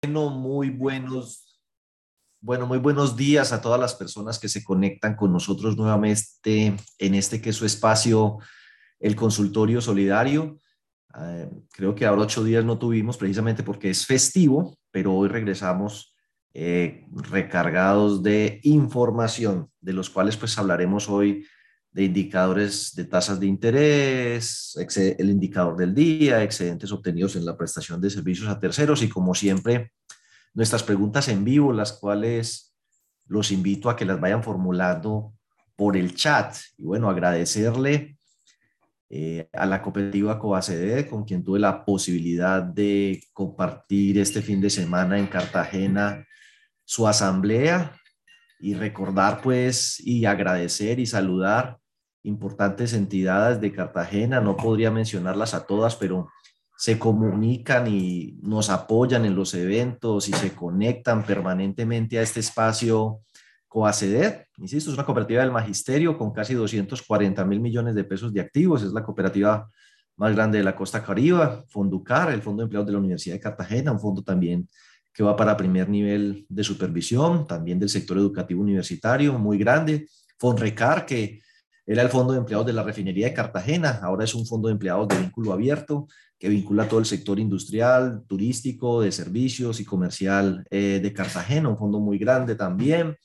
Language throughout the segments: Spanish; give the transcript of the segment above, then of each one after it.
Bueno, muy buenos, bueno, muy buenos días a todas las personas que se conectan con nosotros nuevamente en este que es su espacio, el consultorio solidario. Eh, creo que ahora ocho días no tuvimos precisamente porque es festivo, pero hoy regresamos eh, recargados de información, de los cuales pues hablaremos hoy de indicadores de tasas de interés, el indicador del día, excedentes obtenidos en la prestación de servicios a terceros y como siempre nuestras preguntas en vivo, las cuales los invito a que las vayan formulando por el chat. Y bueno, agradecerle eh, a la cooperativa Coacd, con quien tuve la posibilidad de compartir este fin de semana en Cartagena su asamblea y recordar pues y agradecer y saludar importantes entidades de Cartagena, no podría mencionarlas a todas, pero se comunican y nos apoyan en los eventos y se conectan permanentemente a este espacio Coaceded. Insisto, es una cooperativa del magisterio con casi 240 mil millones de pesos de activos, es la cooperativa más grande de la costa caribe, Fonducar, el Fondo de Empleados de la Universidad de Cartagena, un fondo también que va para primer nivel de supervisión, también del sector educativo universitario, muy grande. Fonrecar, que era el fondo de empleados de la refinería de Cartagena, ahora es un fondo de empleados de vínculo abierto que vincula todo el sector industrial, turístico, de servicios y comercial eh, de Cartagena, un fondo muy grande también.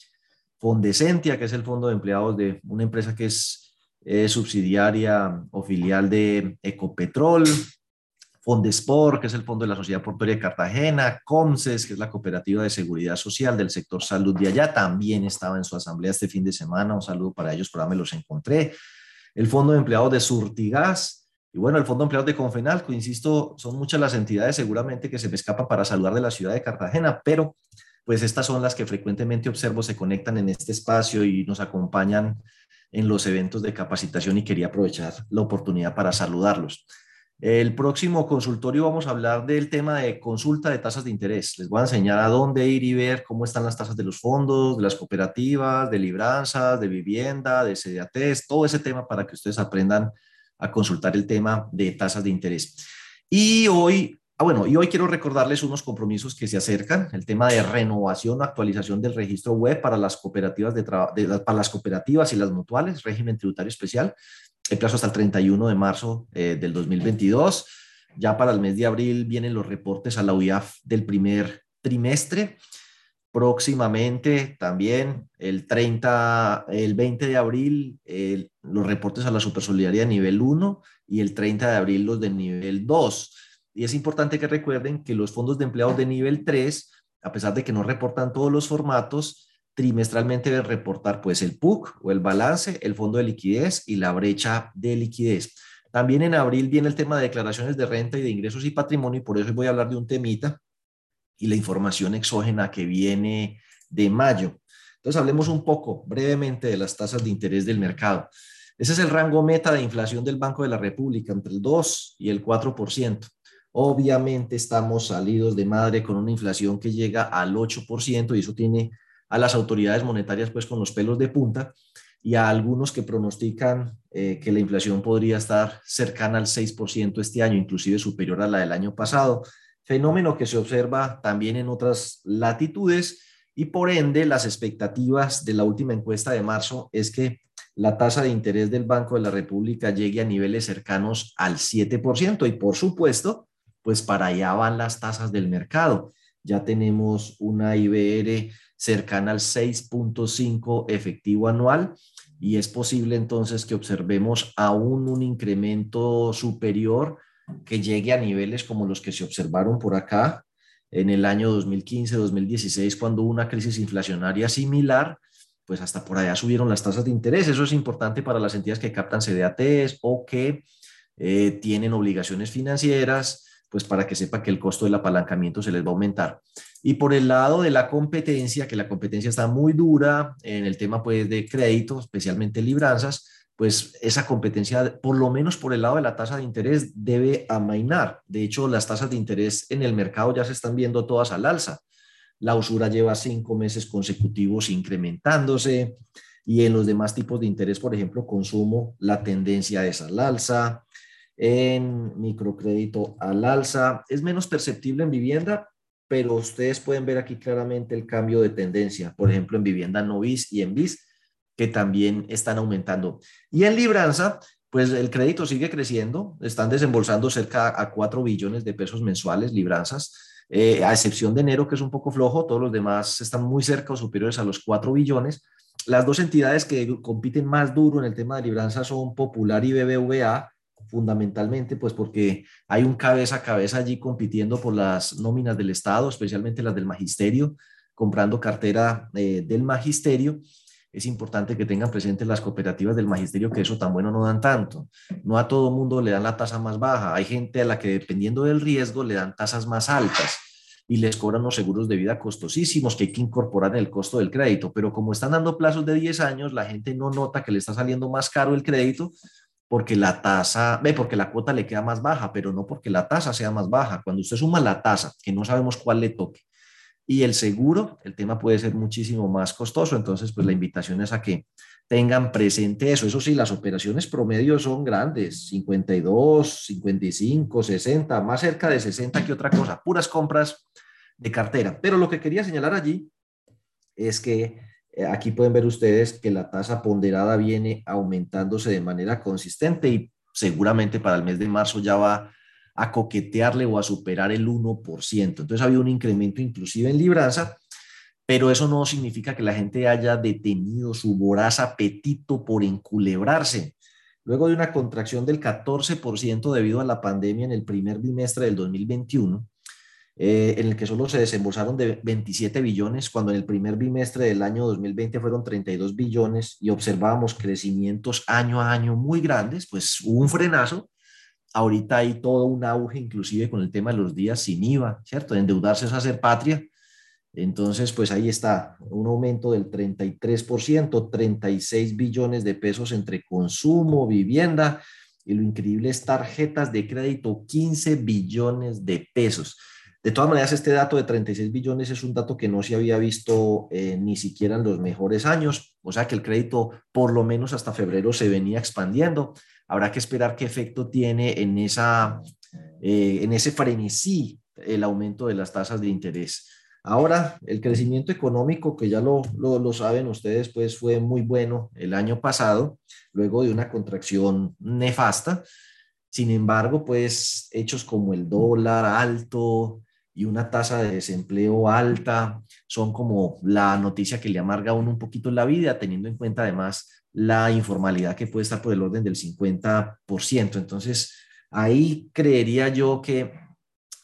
Fondecentia, que es el fondo de empleados de una empresa que es eh, subsidiaria o filial de Ecopetrol, Fondesport, que es el Fondo de la Sociedad Portuaria de Cartagena, COMSES, que es la Cooperativa de Seguridad Social del sector salud de allá, también estaba en su asamblea este fin de semana, un saludo para ellos, por ahí me los encontré. El Fondo de Empleados de Surtigas, y bueno, el Fondo de Empleados de Confenalco, insisto, son muchas las entidades seguramente que se me escapan para saludar de la ciudad de Cartagena, pero pues estas son las que frecuentemente observo se conectan en este espacio y nos acompañan en los eventos de capacitación y quería aprovechar la oportunidad para saludarlos. El próximo consultorio vamos a hablar del tema de consulta de tasas de interés. Les voy a enseñar a dónde ir y ver cómo están las tasas de los fondos, de las cooperativas, de libranzas, de vivienda, de CDATs, todo ese tema para que ustedes aprendan a consultar el tema de tasas de interés. Y hoy, ah, bueno, y hoy quiero recordarles unos compromisos que se acercan, el tema de renovación actualización del registro web para las cooperativas de, para las cooperativas y las mutuales, régimen tributario especial el plazo hasta el 31 de marzo eh, del 2022. Ya para el mes de abril vienen los reportes a la UIAF del primer trimestre. Próximamente también el 30, el 20 de abril los reportes a la Supersolidaridad nivel 1 y el 30 de abril los de nivel 2. Y es importante que recuerden que los fondos de empleados de nivel 3, a pesar de que no reportan todos los formatos, trimestralmente deben reportar pues el PUC o el balance, el fondo de liquidez y la brecha de liquidez. También en abril viene el tema de declaraciones de renta y de ingresos y patrimonio y por eso voy a hablar de un temita y la información exógena que viene de mayo. Entonces hablemos un poco brevemente de las tasas de interés del mercado. Ese es el rango meta de inflación del Banco de la República, entre el 2 y el 4%. Obviamente estamos salidos de madre con una inflación que llega al 8% y eso tiene a las autoridades monetarias pues con los pelos de punta y a algunos que pronostican eh, que la inflación podría estar cercana al 6% este año, inclusive superior a la del año pasado, fenómeno que se observa también en otras latitudes y por ende las expectativas de la última encuesta de marzo es que la tasa de interés del Banco de la República llegue a niveles cercanos al 7% y por supuesto, pues para allá van las tasas del mercado. Ya tenemos una IBR cercana al 6.5 efectivo anual y es posible entonces que observemos aún un incremento superior que llegue a niveles como los que se observaron por acá en el año 2015-2016 cuando una crisis inflacionaria similar, pues hasta por allá subieron las tasas de interés. Eso es importante para las entidades que captan CDATs o que eh, tienen obligaciones financieras, pues para que sepa que el costo del apalancamiento se les va a aumentar. Y por el lado de la competencia, que la competencia está muy dura en el tema pues, de crédito, especialmente libranzas, pues esa competencia, por lo menos por el lado de la tasa de interés, debe amainar. De hecho, las tasas de interés en el mercado ya se están viendo todas al alza. La usura lleva cinco meses consecutivos incrementándose y en los demás tipos de interés, por ejemplo, consumo, la tendencia es al alza, en microcrédito al alza, es menos perceptible en vivienda, pero ustedes pueden ver aquí claramente el cambio de tendencia, por ejemplo, en vivienda no bis y en bis, que también están aumentando. Y en libranza, pues el crédito sigue creciendo, están desembolsando cerca a 4 billones de pesos mensuales, libranzas, eh, a excepción de enero, que es un poco flojo, todos los demás están muy cerca o superiores a los 4 billones. Las dos entidades que compiten más duro en el tema de libranza son Popular y BBVA, fundamentalmente, pues porque hay un cabeza a cabeza allí compitiendo por las nóminas del Estado, especialmente las del magisterio, comprando cartera eh, del magisterio. Es importante que tengan presentes las cooperativas del magisterio que eso tan bueno no dan tanto. No a todo mundo le dan la tasa más baja. Hay gente a la que dependiendo del riesgo le dan tasas más altas y les cobran los seguros de vida costosísimos que hay que incorporar en el costo del crédito. Pero como están dando plazos de 10 años, la gente no nota que le está saliendo más caro el crédito porque la tasa, ve, porque la cuota le queda más baja, pero no porque la tasa sea más baja. Cuando usted suma la tasa, que no sabemos cuál le toque, y el seguro, el tema puede ser muchísimo más costoso. Entonces, pues la invitación es a que tengan presente eso. Eso sí, las operaciones promedio son grandes, 52, 55, 60, más cerca de 60 que otra cosa, puras compras de cartera. Pero lo que quería señalar allí es que aquí pueden ver ustedes que la tasa ponderada viene aumentándose de manera consistente y seguramente para el mes de marzo ya va a coquetearle o a superar el 1%. Entonces ha habido un incremento inclusive en libranza, pero eso no significa que la gente haya detenido su voraz apetito por enculebrarse. Luego de una contracción del 14% debido a la pandemia en el primer bimestre del 2021, eh, en el que solo se desembolsaron de 27 billones, cuando en el primer bimestre del año 2020 fueron 32 billones y observábamos crecimientos año a año muy grandes, pues hubo un frenazo. Ahorita hay todo un auge, inclusive con el tema de los días sin IVA, ¿cierto? Endeudarse es hacer patria. Entonces, pues ahí está, un aumento del 33%, 36 billones de pesos entre consumo, vivienda, y lo increíble es tarjetas de crédito, 15 billones de pesos. De todas maneras, este dato de 36 billones es un dato que no se había visto eh, ni siquiera en los mejores años, o sea que el crédito por lo menos hasta febrero se venía expandiendo. Habrá que esperar qué efecto tiene en, esa, eh, en ese frenesí el aumento de las tasas de interés. Ahora, el crecimiento económico, que ya lo, lo, lo, saben ustedes, pues fue muy bueno el año pasado, luego de una contracción nefasta. Sin embargo, pues hechos como el dólar alto, y una tasa de desempleo alta son como la noticia que le amarga a uno un poquito la vida, teniendo en cuenta además la informalidad que puede estar por el orden del 50%. Entonces, ahí creería yo que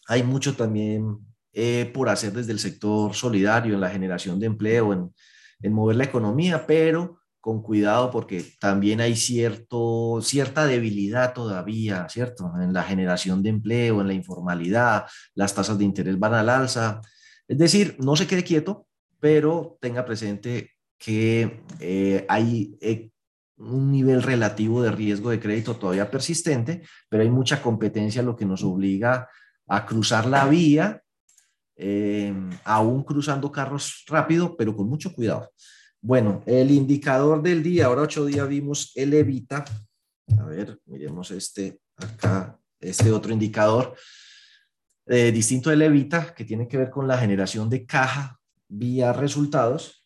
hay mucho también eh, por hacer desde el sector solidario en la generación de empleo, en, en mover la economía, pero con cuidado porque también hay cierto, cierta debilidad todavía, ¿cierto? En la generación de empleo, en la informalidad, las tasas de interés van al alza. Es decir, no se quede quieto, pero tenga presente que eh, hay eh, un nivel relativo de riesgo de crédito todavía persistente, pero hay mucha competencia, lo que nos obliga a cruzar la vía, eh, aún cruzando carros rápido, pero con mucho cuidado. Bueno, el indicador del día, ahora ocho días vimos el Evita. A ver, miremos este acá, este otro indicador eh, distinto del Evita, que tiene que ver con la generación de caja vía resultados.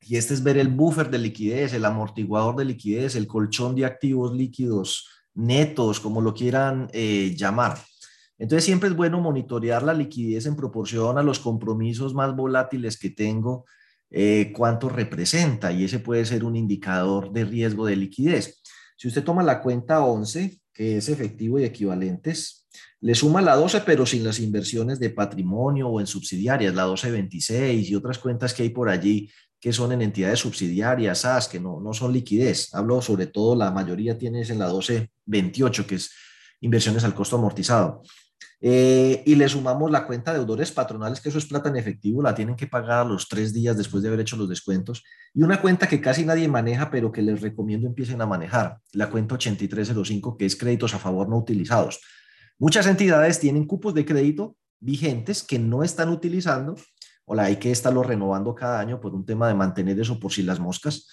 Y este es ver el buffer de liquidez, el amortiguador de liquidez, el colchón de activos líquidos netos, como lo quieran eh, llamar. Entonces siempre es bueno monitorear la liquidez en proporción a los compromisos más volátiles que tengo, eh, cuánto representa y ese puede ser un indicador de riesgo de liquidez. Si usted toma la cuenta 11, que es efectivo y equivalentes, le suma la 12, pero sin las inversiones de patrimonio o en subsidiarias, la 1226 y otras cuentas que hay por allí que son en entidades subsidiarias, SAS, que no, no son liquidez. Hablo sobre todo, la mayoría tienes en la 1228, que es inversiones al costo amortizado. Eh, y le sumamos la cuenta de deudores patronales, que eso es plata en efectivo, la tienen que pagar los tres días después de haber hecho los descuentos, y una cuenta que casi nadie maneja, pero que les recomiendo empiecen a manejar, la cuenta 8305, que es créditos a favor no utilizados. Muchas entidades tienen cupos de crédito vigentes que no están utilizando, o la hay que estarlo renovando cada año por un tema de mantener eso por si las moscas,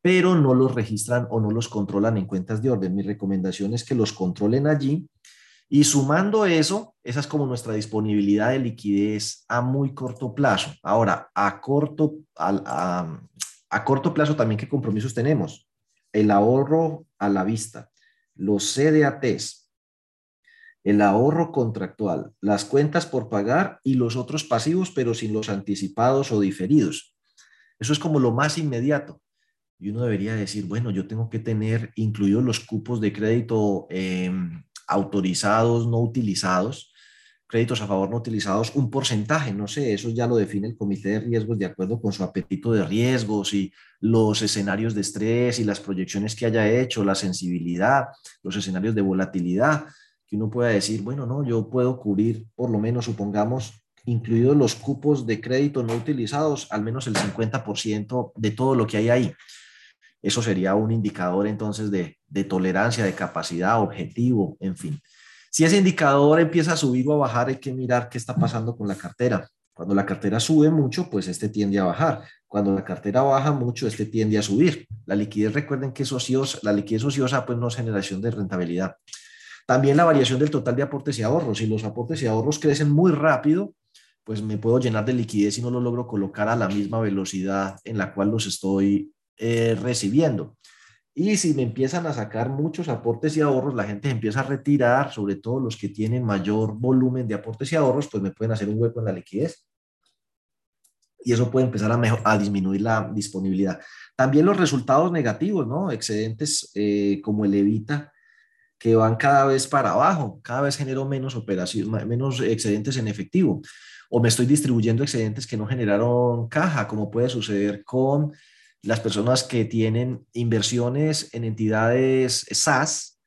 pero no los registran o no los controlan en cuentas de orden. Mi recomendación es que los controlen allí Y sumando eso, esa es como nuestra disponibilidad de liquidez a muy corto plazo. Ahora, a corto, a, a corto plazo también, ¿qué compromisos tenemos? El ahorro a la vista, los CDATs, el ahorro contractual, las cuentas por pagar y los otros pasivos, pero sin los anticipados o diferidos. Eso es como lo más inmediato. Y uno debería decir, bueno, yo tengo que tener incluidos los cupos de crédito em, autorizados, no utilizados, créditos a favor no utilizados, un porcentaje, no sé, eso ya lo define el comité de riesgos de acuerdo con su apetito de riesgos y los escenarios de estrés y las proyecciones que haya hecho, la sensibilidad, los escenarios de volatilidad que uno pueda decir, bueno, no, yo puedo cubrir por lo menos, supongamos, incluidos los cupos de crédito no utilizados, al menos el 50% de todo lo que hay ahí. Eso sería un indicador entonces de, de tolerancia, de capacidad, objetivo, en fin. Si ese indicador empieza a subir o a bajar, hay que mirar qué está pasando con la cartera. Cuando la cartera sube mucho, pues este tiende a bajar. Cuando la cartera baja mucho, este tiende a subir. La liquidez, recuerden que es ociosa, la liquidez ociosa pues no generación de rentabilidad. También la variación del total de aportes y ahorros. Si los aportes y ahorros crecen muy rápido, pues me puedo llenar de liquidez y no lo logro colocar a la misma velocidad en la cual los estoy eh, recibiendo. Y si me empiezan a sacar muchos aportes y ahorros, la gente empieza a retirar, sobre todo los que tienen mayor volumen de aportes y ahorros, pues me pueden hacer un hueco en la liquidez. Y eso puede empezar a, disminuir la disponibilidad. También los resultados negativos, ¿no? Excedentes eh, como el Evita, que van cada vez para abajo, cada vez genero menos operaciones, menos excedentes en efectivo, o me estoy distribuyendo excedentes que no generaron caja, como puede suceder con las personas que tienen inversiones en entidades SAS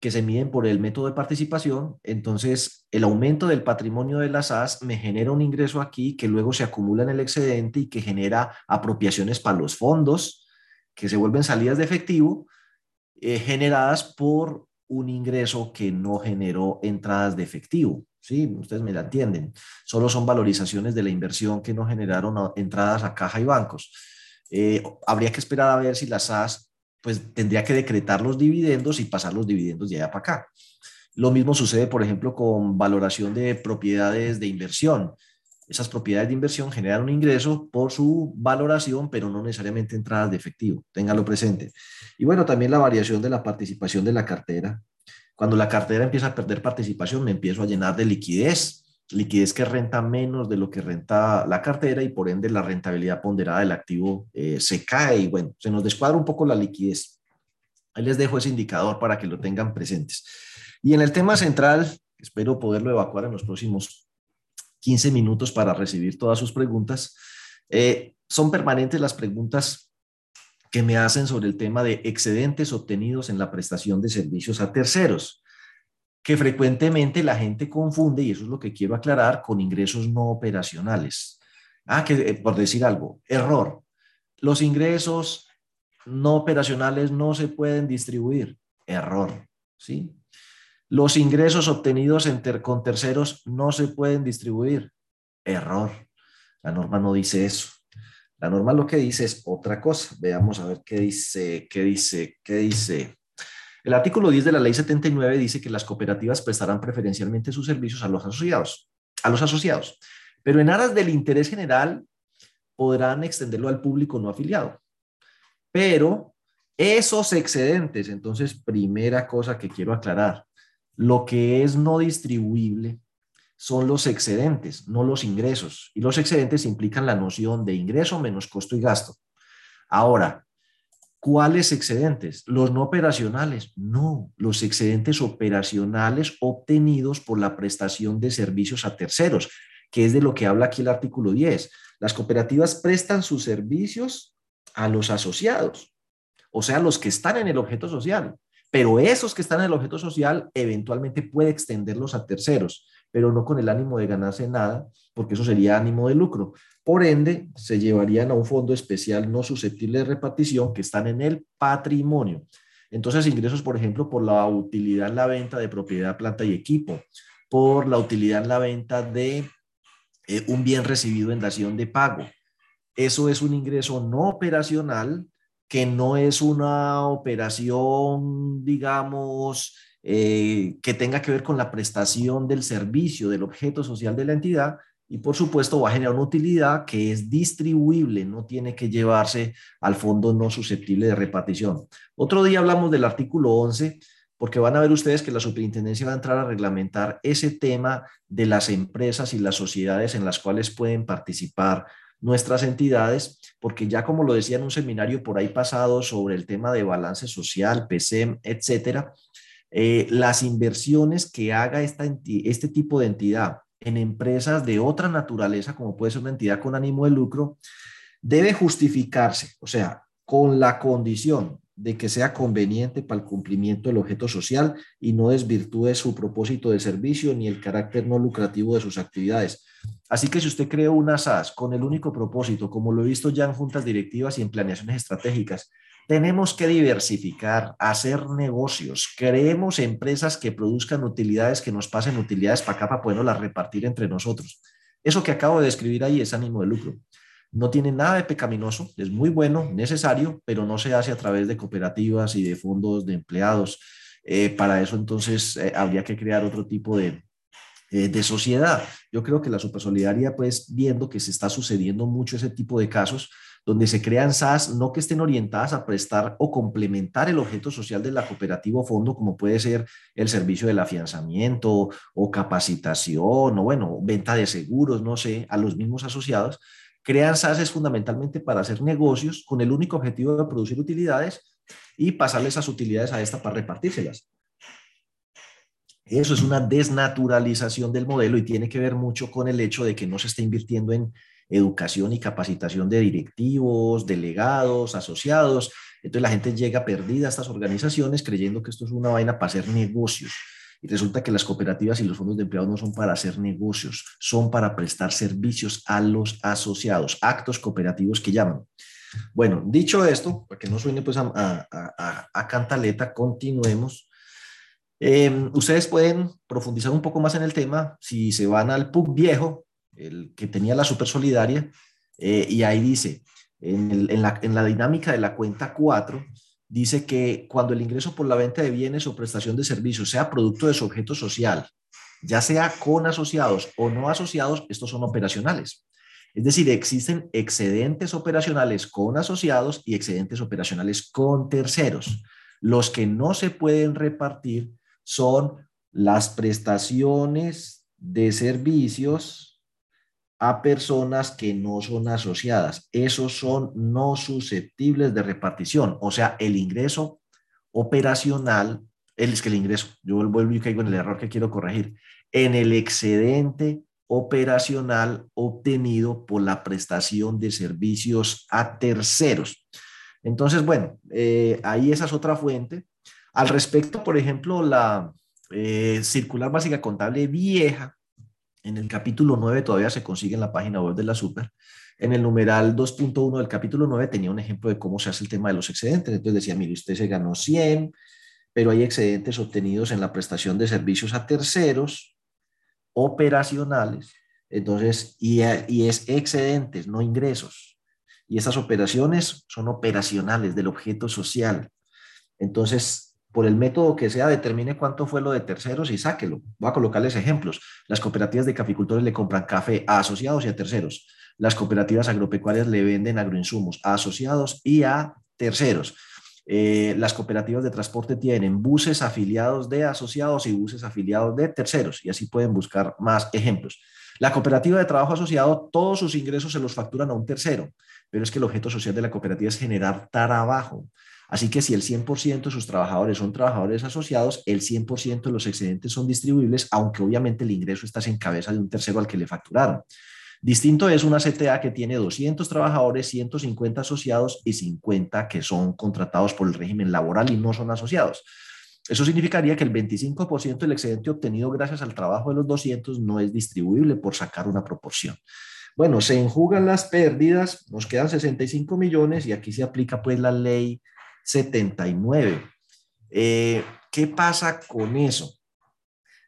que se miden por el método de participación, entonces el aumento del patrimonio de las SAS me genera un ingreso aquí que luego se acumula en el excedente y que genera apropiaciones para los fondos que se vuelven salidas de efectivo eh, generadas por un ingreso que no generó entradas de efectivo. ¿Sí? Ustedes me la entienden. Solo son valorizaciones de la inversión que no generaron entradas a caja y bancos. Eh, habría que esperar a ver si la SAS pues tendría que decretar los dividendos y pasar los dividendos de allá para acá. Lo mismo sucede, por ejemplo, con valoración de propiedades de inversión. Esas propiedades de inversión generan un ingreso por su valoración, pero no necesariamente entradas de efectivo. Téngalo presente. Y bueno, también la variación de la participación de la cartera. Cuando la cartera empieza a perder participación, me empiezo a llenar de liquidez liquidez que renta menos de lo que renta la cartera y por ende la rentabilidad ponderada del activo eh, se cae y bueno, se nos descuadra un poco la liquidez. Ahí les dejo ese indicador para que lo tengan presentes. Y en el tema central, espero poderlo evacuar en los próximos 15 minutos para recibir todas sus preguntas. Eh, son permanentes las preguntas que me hacen sobre el tema de excedentes obtenidos en la prestación de servicios a terceros que frecuentemente la gente confunde, y eso es lo que quiero aclarar, con ingresos no operacionales. Ah, que eh, por decir algo, error. Los ingresos no operacionales no se pueden distribuir. Error, ¿sí? Los ingresos obtenidos con terceros no se pueden distribuir. Error. La norma no dice eso. La norma lo que dice es otra cosa. Veamos a ver qué dice, qué dice, qué dice. El artículo 10 de la ley 79 dice que las cooperativas prestarán preferencialmente sus servicios a los asociados, a los asociados, pero en aras del interés general podrán extenderlo al público no afiliado. Pero esos excedentes, entonces, primera cosa que quiero aclarar, lo que es no distribuible son los excedentes, no los ingresos. Y los excedentes implican la noción de ingreso menos costo y gasto. Ahora, ¿Cuáles excedentes? Los no operacionales. No, los excedentes operacionales obtenidos por la prestación de servicios a terceros, que es de lo que habla aquí el artículo 10. Las cooperativas prestan sus servicios a los asociados, o sea, los que están en el objeto social, pero esos que están en el objeto social eventualmente puede extenderlos a terceros, pero no con el ánimo de ganarse nada, porque eso sería ánimo de lucro. Por ende, se llevarían a un fondo especial no susceptible de repartición que están en el patrimonio. Entonces, ingresos, por ejemplo, por la utilidad en la venta de propiedad, planta y equipo, por la utilidad en la venta de eh, un bien recibido en dación de pago. Eso es un ingreso no operacional que no es una operación, digamos, eh, que tenga que ver con la prestación del servicio del objeto social de la entidad y por supuesto va a generar una utilidad que es distribuible, no tiene que llevarse al fondo no susceptible de repartición. Otro día hablamos del artículo 11 porque van a ver ustedes que la superintendencia va a entrar a reglamentar ese tema de las empresas y las sociedades en las cuales pueden participar nuestras entidades, porque ya como lo decía en un seminario por ahí pasado sobre el tema de balance social, PCM, etcétera, eh, las inversiones que haga esta este tipo de entidad en empresas de otra naturaleza, como puede ser una entidad con ánimo de lucro, debe justificarse, o sea, con la condición de que sea conveniente para el cumplimiento del objeto social y no desvirtúe su propósito de servicio ni el carácter no lucrativo de sus actividades. Así que si usted creó una SAS con el único propósito, como lo he visto ya en juntas directivas y en planeaciones estratégicas, tenemos que diversificar, hacer negocios, creemos empresas que produzcan utilidades, que nos pasen utilidades para acá para poderlas repartir entre nosotros. Eso que acabo de describir ahí es ánimo de lucro. No tiene nada de pecaminoso, es muy bueno, necesario, pero no se hace a través de cooperativas y de fondos de empleados. Eh, para eso entonces eh, habría que crear otro tipo de, eh, de sociedad. Yo creo que la supersolidaria, pues viendo que se está sucediendo mucho ese tipo de casos, donde se crean SAS no que estén orientadas a prestar o complementar el objeto social de la cooperativa o fondo, como puede ser el servicio del afianzamiento o capacitación o bueno, venta de seguros, no sé, a los mismos asociados, Crean SAS fundamentalmente para hacer negocios con el único objetivo de producir utilidades y pasarle esas utilidades a esta para repartírselas. Eso es una desnaturalización del modelo y tiene que ver mucho con el hecho de que no se está invirtiendo en educación y capacitación de directivos, delegados, asociados. Entonces la gente llega perdida a estas organizaciones creyendo que esto es una vaina para hacer negocios. Y resulta que las cooperativas y los fondos de empleados no son para hacer negocios, son para prestar servicios a los asociados, actos cooperativos que llaman. Bueno, dicho esto, para que no suene pues a, cantaleta, continuemos. Em, ustedes pueden profundizar un poco más en el tema si se van al PUC viejo, el que tenía la super solidaria, eh, y ahí dice, en, la, en la dinámica de la cuenta 4, dice que cuando el ingreso por la venta de bienes o prestación de servicios sea producto de su objeto social, ya sea con asociados o no asociados, estos son operacionales. Es decir, existen excedentes operacionales con asociados y excedentes operacionales con terceros. Los que no se pueden repartir son las prestaciones de servicios a personas que no son asociadas. Esos son no susceptibles de repartición. O sea, el ingreso operacional, es que el ingreso, yo vuelvo y caigo en el error que quiero corregir, en el excedente operacional obtenido por la prestación de servicios a terceros. Entonces, bueno, eh, ahí esa es otra fuente. Al respecto, por ejemplo, la eh, circular básica contable vieja en el capítulo 9 todavía se consigue en la página web de la Super. En el numeral 2.1 del capítulo 9 tenía un ejemplo de cómo se hace el tema de los excedentes. Entonces decía, mire, usted se ganó 100, pero hay excedentes obtenidos en la prestación de servicios a terceros operacionales. Entonces, y, y es excedentes, no ingresos. Y esas operaciones son operacionales del objeto social. Entonces, por el método que sea, determine cuánto fue lo de terceros y sáquelo. Voy a colocarles ejemplos. Las cooperativas de caficultores le compran café a asociados y a terceros. Las cooperativas agropecuarias le venden agroinsumos a asociados y a terceros. Eh, las cooperativas de transporte tienen buses afiliados de asociados y buses afiliados de terceros, y así pueden buscar más ejemplos. La cooperativa de trabajo asociado, todos sus ingresos se los facturan a un tercero, pero es que el objeto social de la cooperativa es generar trabajo. Así que si el 100% de sus trabajadores son trabajadores asociados, el 100% de los excedentes son distribuibles, aunque obviamente el ingreso está en cabeza de un tercero al que le facturaron. Distinto es una CTA que tiene 200 trabajadores, 150 asociados y 50 que son contratados por el régimen laboral y no son asociados. Eso significaría que el 25% del excedente obtenido gracias al trabajo de los 200 no es distribuible por sacar una proporción. Bueno, se enjugan las pérdidas, nos quedan 65 millones y aquí se aplica pues la ley 79. Eh, ¿Qué pasa con eso?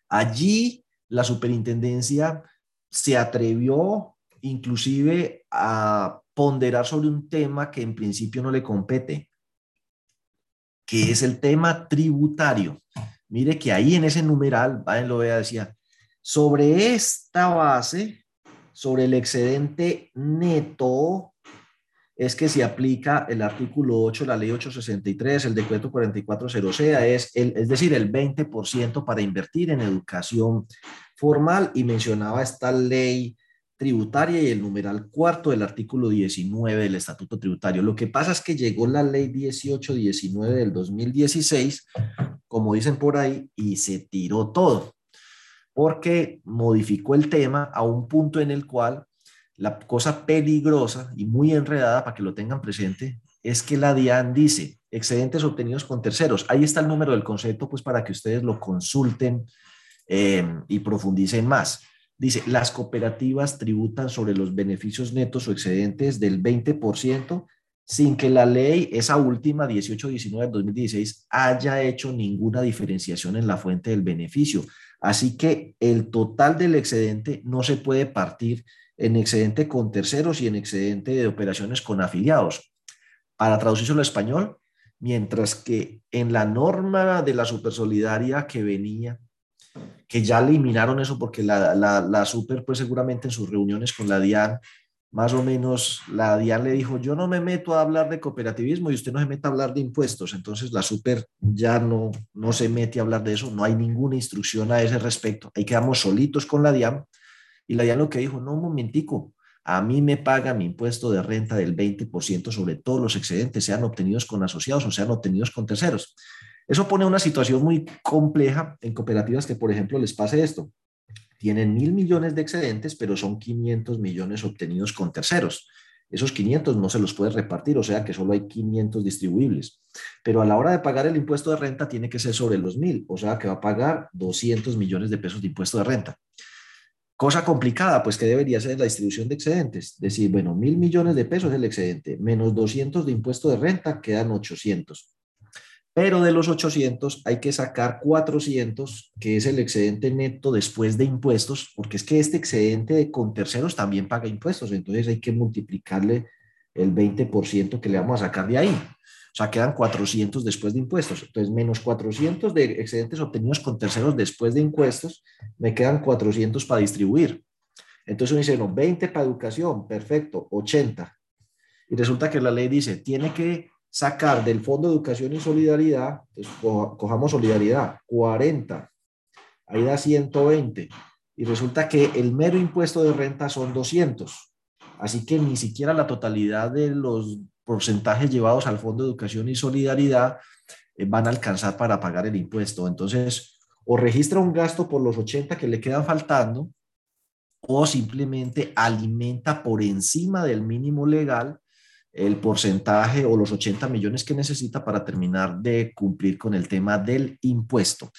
Allí la superintendencia se atrevió inclusive a ponderar sobre un tema que en principio no le compete, que es el tema tributario. mire que ahí en ese numeral, lo vea, decía, sobre esta base, sobre el excedente neto, es que se aplica el artículo 8, la ley 863, el decreto 4400, es, el, es decir, el 20% para invertir en educación formal y mencionaba esta ley tributaria y el numeral cuarto del artículo 19 del Estatuto Tributario. Lo que pasa es que llegó la ley 1819 del 2016, como dicen por ahí, y se tiró todo, porque modificó el tema a un punto en el cual la cosa peligrosa y muy enredada, para que lo tengan presente, es que la DIAN dice excedentes obtenidos con terceros. Ahí está el número del concepto, pues para que ustedes lo consulten eh, y profundicen más. Dice, las cooperativas tributan sobre los beneficios netos o excedentes del 20% sin que la ley, esa última 1819 del 2016, haya hecho ninguna diferenciación en la fuente del beneficio. Así que el total del excedente no se puede partir en excedente con terceros y en excedente de operaciones con afiliados. Para traducirlo al español, mientras que en la norma de la supersolidaria que venía, que ya eliminaron eso porque la, la, super, pues seguramente en sus reuniones con la DIAN, más o menos la DIAN le dijo, yo no me meto a hablar de cooperativismo y usted no se mete a hablar de impuestos. Entonces la super ya no, no se mete a hablar de eso, no hay ninguna instrucción a ese respecto. Ahí quedamos solitos con la DIAN y la lo que dijo, no, un momentico, a mí me paga mi impuesto de renta del 20% sobre todos los excedentes, sean obtenidos con asociados o sean obtenidos con terceros. Eso pone una situación muy compleja en cooperativas que, por ejemplo, les pase esto. Tienen mil millones de excedentes, pero son 500 millones obtenidos con terceros. Esos 500 no se los puede repartir, o sea que solo hay 500 distribuibles. Pero a la hora de pagar el impuesto de renta tiene que ser sobre los mil, o sea que va a pagar 200 millones de pesos de impuesto de renta. Cosa complicada, pues que debería ser la distribución de excedentes. Decir, bueno, mil millones de pesos es el excedente, menos 200 de impuesto de renta, quedan 800. Pero de los 800 hay que sacar 400, que es el excedente neto después de impuestos, porque es que este excedente con terceros también paga impuestos, entonces hay que multiplicarle el 20% que le vamos a sacar de ahí. O sea, quedan 400 después de impuestos. Entonces, menos 400 de excedentes obtenidos con terceros después de impuestos, me quedan 400 para distribuir. Entonces uno dice, no, 20 para educación, perfecto, 80. Y resulta que la ley dice, tiene que sacar del Fondo de Educación y Solidaridad, entonces cojamos solidaridad, 40, ahí da 120. Y resulta que el mero impuesto de renta son 200. Así que ni siquiera la totalidad de los porcentajes llevados al Fondo de Educación y Solidaridad eh, van a alcanzar para pagar el impuesto. Entonces, o registra un gasto por los 80 que le quedan faltando, o simplemente alimenta por encima del mínimo legal el porcentaje o los 80 millones que necesita para terminar de cumplir con el tema del impuesto.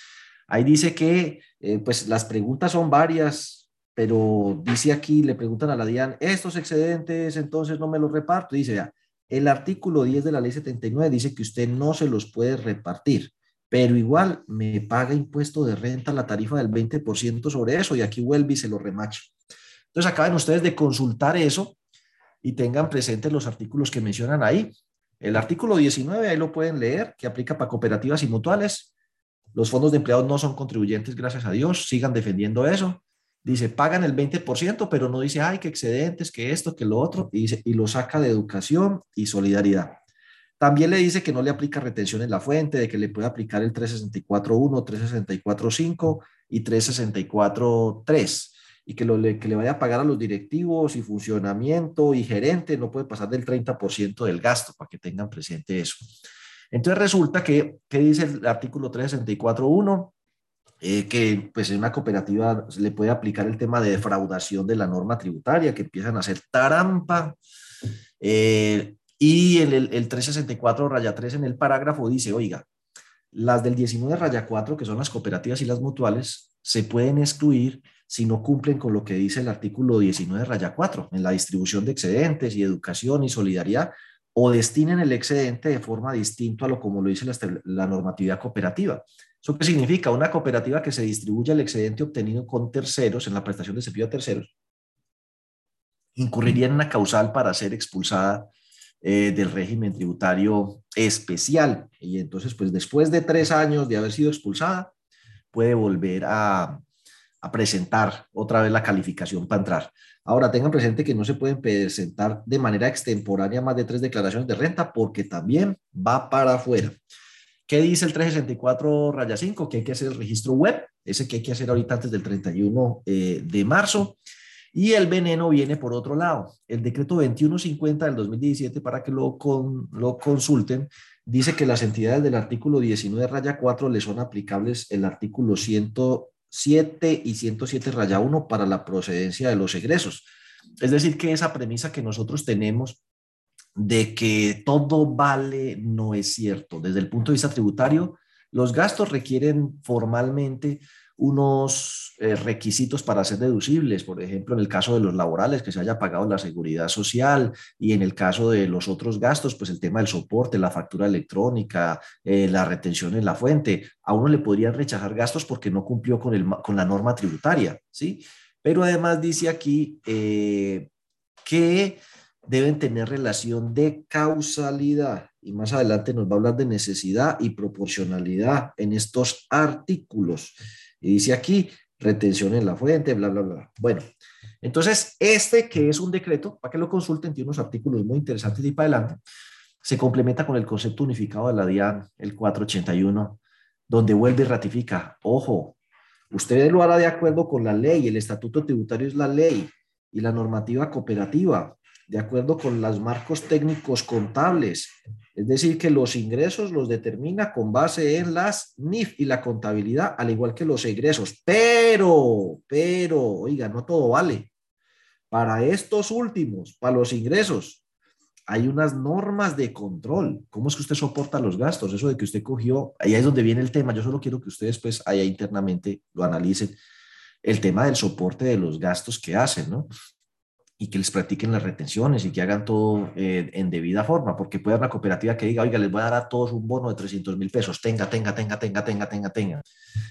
Ahí dice que, eh, pues las preguntas son varias, pero dice aquí, le preguntan a la DIAN, estos excedentes entonces no me los reparto. Dice, ya, el artículo 10 de la ley 79 dice que usted no se los puede repartir, pero igual me paga impuesto de renta la tarifa del 20% sobre eso y aquí vuelve y se lo remacho. Entonces acaben ustedes de consultar eso y tengan presentes los artículos que mencionan ahí. El artículo 19, ahí lo pueden leer, que aplica para cooperativas y mutuales. Los fondos de empleados no son contribuyentes, gracias a Dios, sigan defendiendo eso dice, pagan el 20%, pero no dice, ay, que excedentes, que esto, que lo otro, y, dice, y lo saca de educación y solidaridad. También le dice que no le aplica retención en la fuente, de que le puede aplicar el 364.1, 364.5 y 364.3 y que, lo, que le vaya a pagar a los directivos y funcionamiento y gerente no puede pasar del 30% del gasto, para que tengan presente eso. Entonces resulta que, ¿qué dice el artículo 364.1? Eh, que pues en una cooperativa le puede aplicar el tema de defraudación de la norma tributaria, que empiezan a hacer trampa. Eh, y el, el, 364 raya 3 en el parágrafo dice, oiga, las del 19 raya 4, que son las cooperativas y las mutuales, se pueden excluir si no cumplen con lo que dice el artículo 19 raya 4 en la distribución de excedentes y educación y solidaridad o destinen el excedente de forma distinta a lo como lo dice la normatividad cooperativa. ¿Eso qué significa? Una cooperativa que se distribuye el excedente obtenido con terceros en la prestación de servicio a terceros incurriría en una causal para ser expulsada eh, del régimen tributario especial. Y entonces, pues después de tres años de haber sido expulsada, puede volver a, a presentar otra vez la calificación para entrar. Ahora, tengan presente que no se pueden presentar de manera extemporánea más de tres declaraciones de renta porque también va para afuera. ¿Qué dice el 364 raya 5? Que hay que hacer el registro web, ese que hay que hacer ahorita antes del 31 eh, de marzo. Y el veneno viene por otro lado. El decreto 2150 del 2017, para que lo, lo consulten, dice que las entidades del artículo 19 raya 4 le son aplicables el artículo 107 y 107 raya 1 para la procedencia de los egresos. Es decir, que esa premisa que nosotros tenemos de que todo vale no es cierto. Desde el punto de vista tributario, los gastos requieren formalmente unos eh, requisitos para ser deducibles, por ejemplo, en el caso de los laborales, que se haya pagado la seguridad social, y en el caso de los otros gastos, pues el tema del soporte, la factura electrónica, eh, la retención en la fuente, a uno le podrían rechazar gastos porque no cumplió con, el, con la norma tributaria, ¿sí? Pero además dice aquí eh, que deben tener relación de causalidad y más adelante nos va a hablar de necesidad y proporcionalidad en estos artículos. Y dice aquí, retención en la fuente, bla, bla, bla. Bueno, entonces este que es un decreto, para que lo consulten, tiene unos artículos muy interesantes y para adelante, se complementa con el concepto unificado de la DIAN, el 481, donde vuelve y ratifica, ojo, usted lo hará de acuerdo con la ley, el estatuto tributario es la ley y la normativa cooperativa, de acuerdo con los marcos técnicos contables, es decir, que los ingresos los determina con base en las NIF y la contabilidad, al igual que los egresos. Pero, pero, oiga, no todo vale. Para estos últimos, para los ingresos, hay unas normas de control. ¿Cómo es que usted soporta los gastos? Eso de que usted cogió, ahí es donde viene el tema. Yo solo quiero que ustedes pues allá internamente lo analicen. El tema del soporte de los gastos que hacen, ¿no? Y que les practiquen las retenciones y que hagan todo eh, en debida forma, porque puede haber una cooperativa que diga, oiga, les voy a dar a todos un bono de 300 mil pesos, tenga, tenga, tenga, tenga, tenga, tenga, tenga.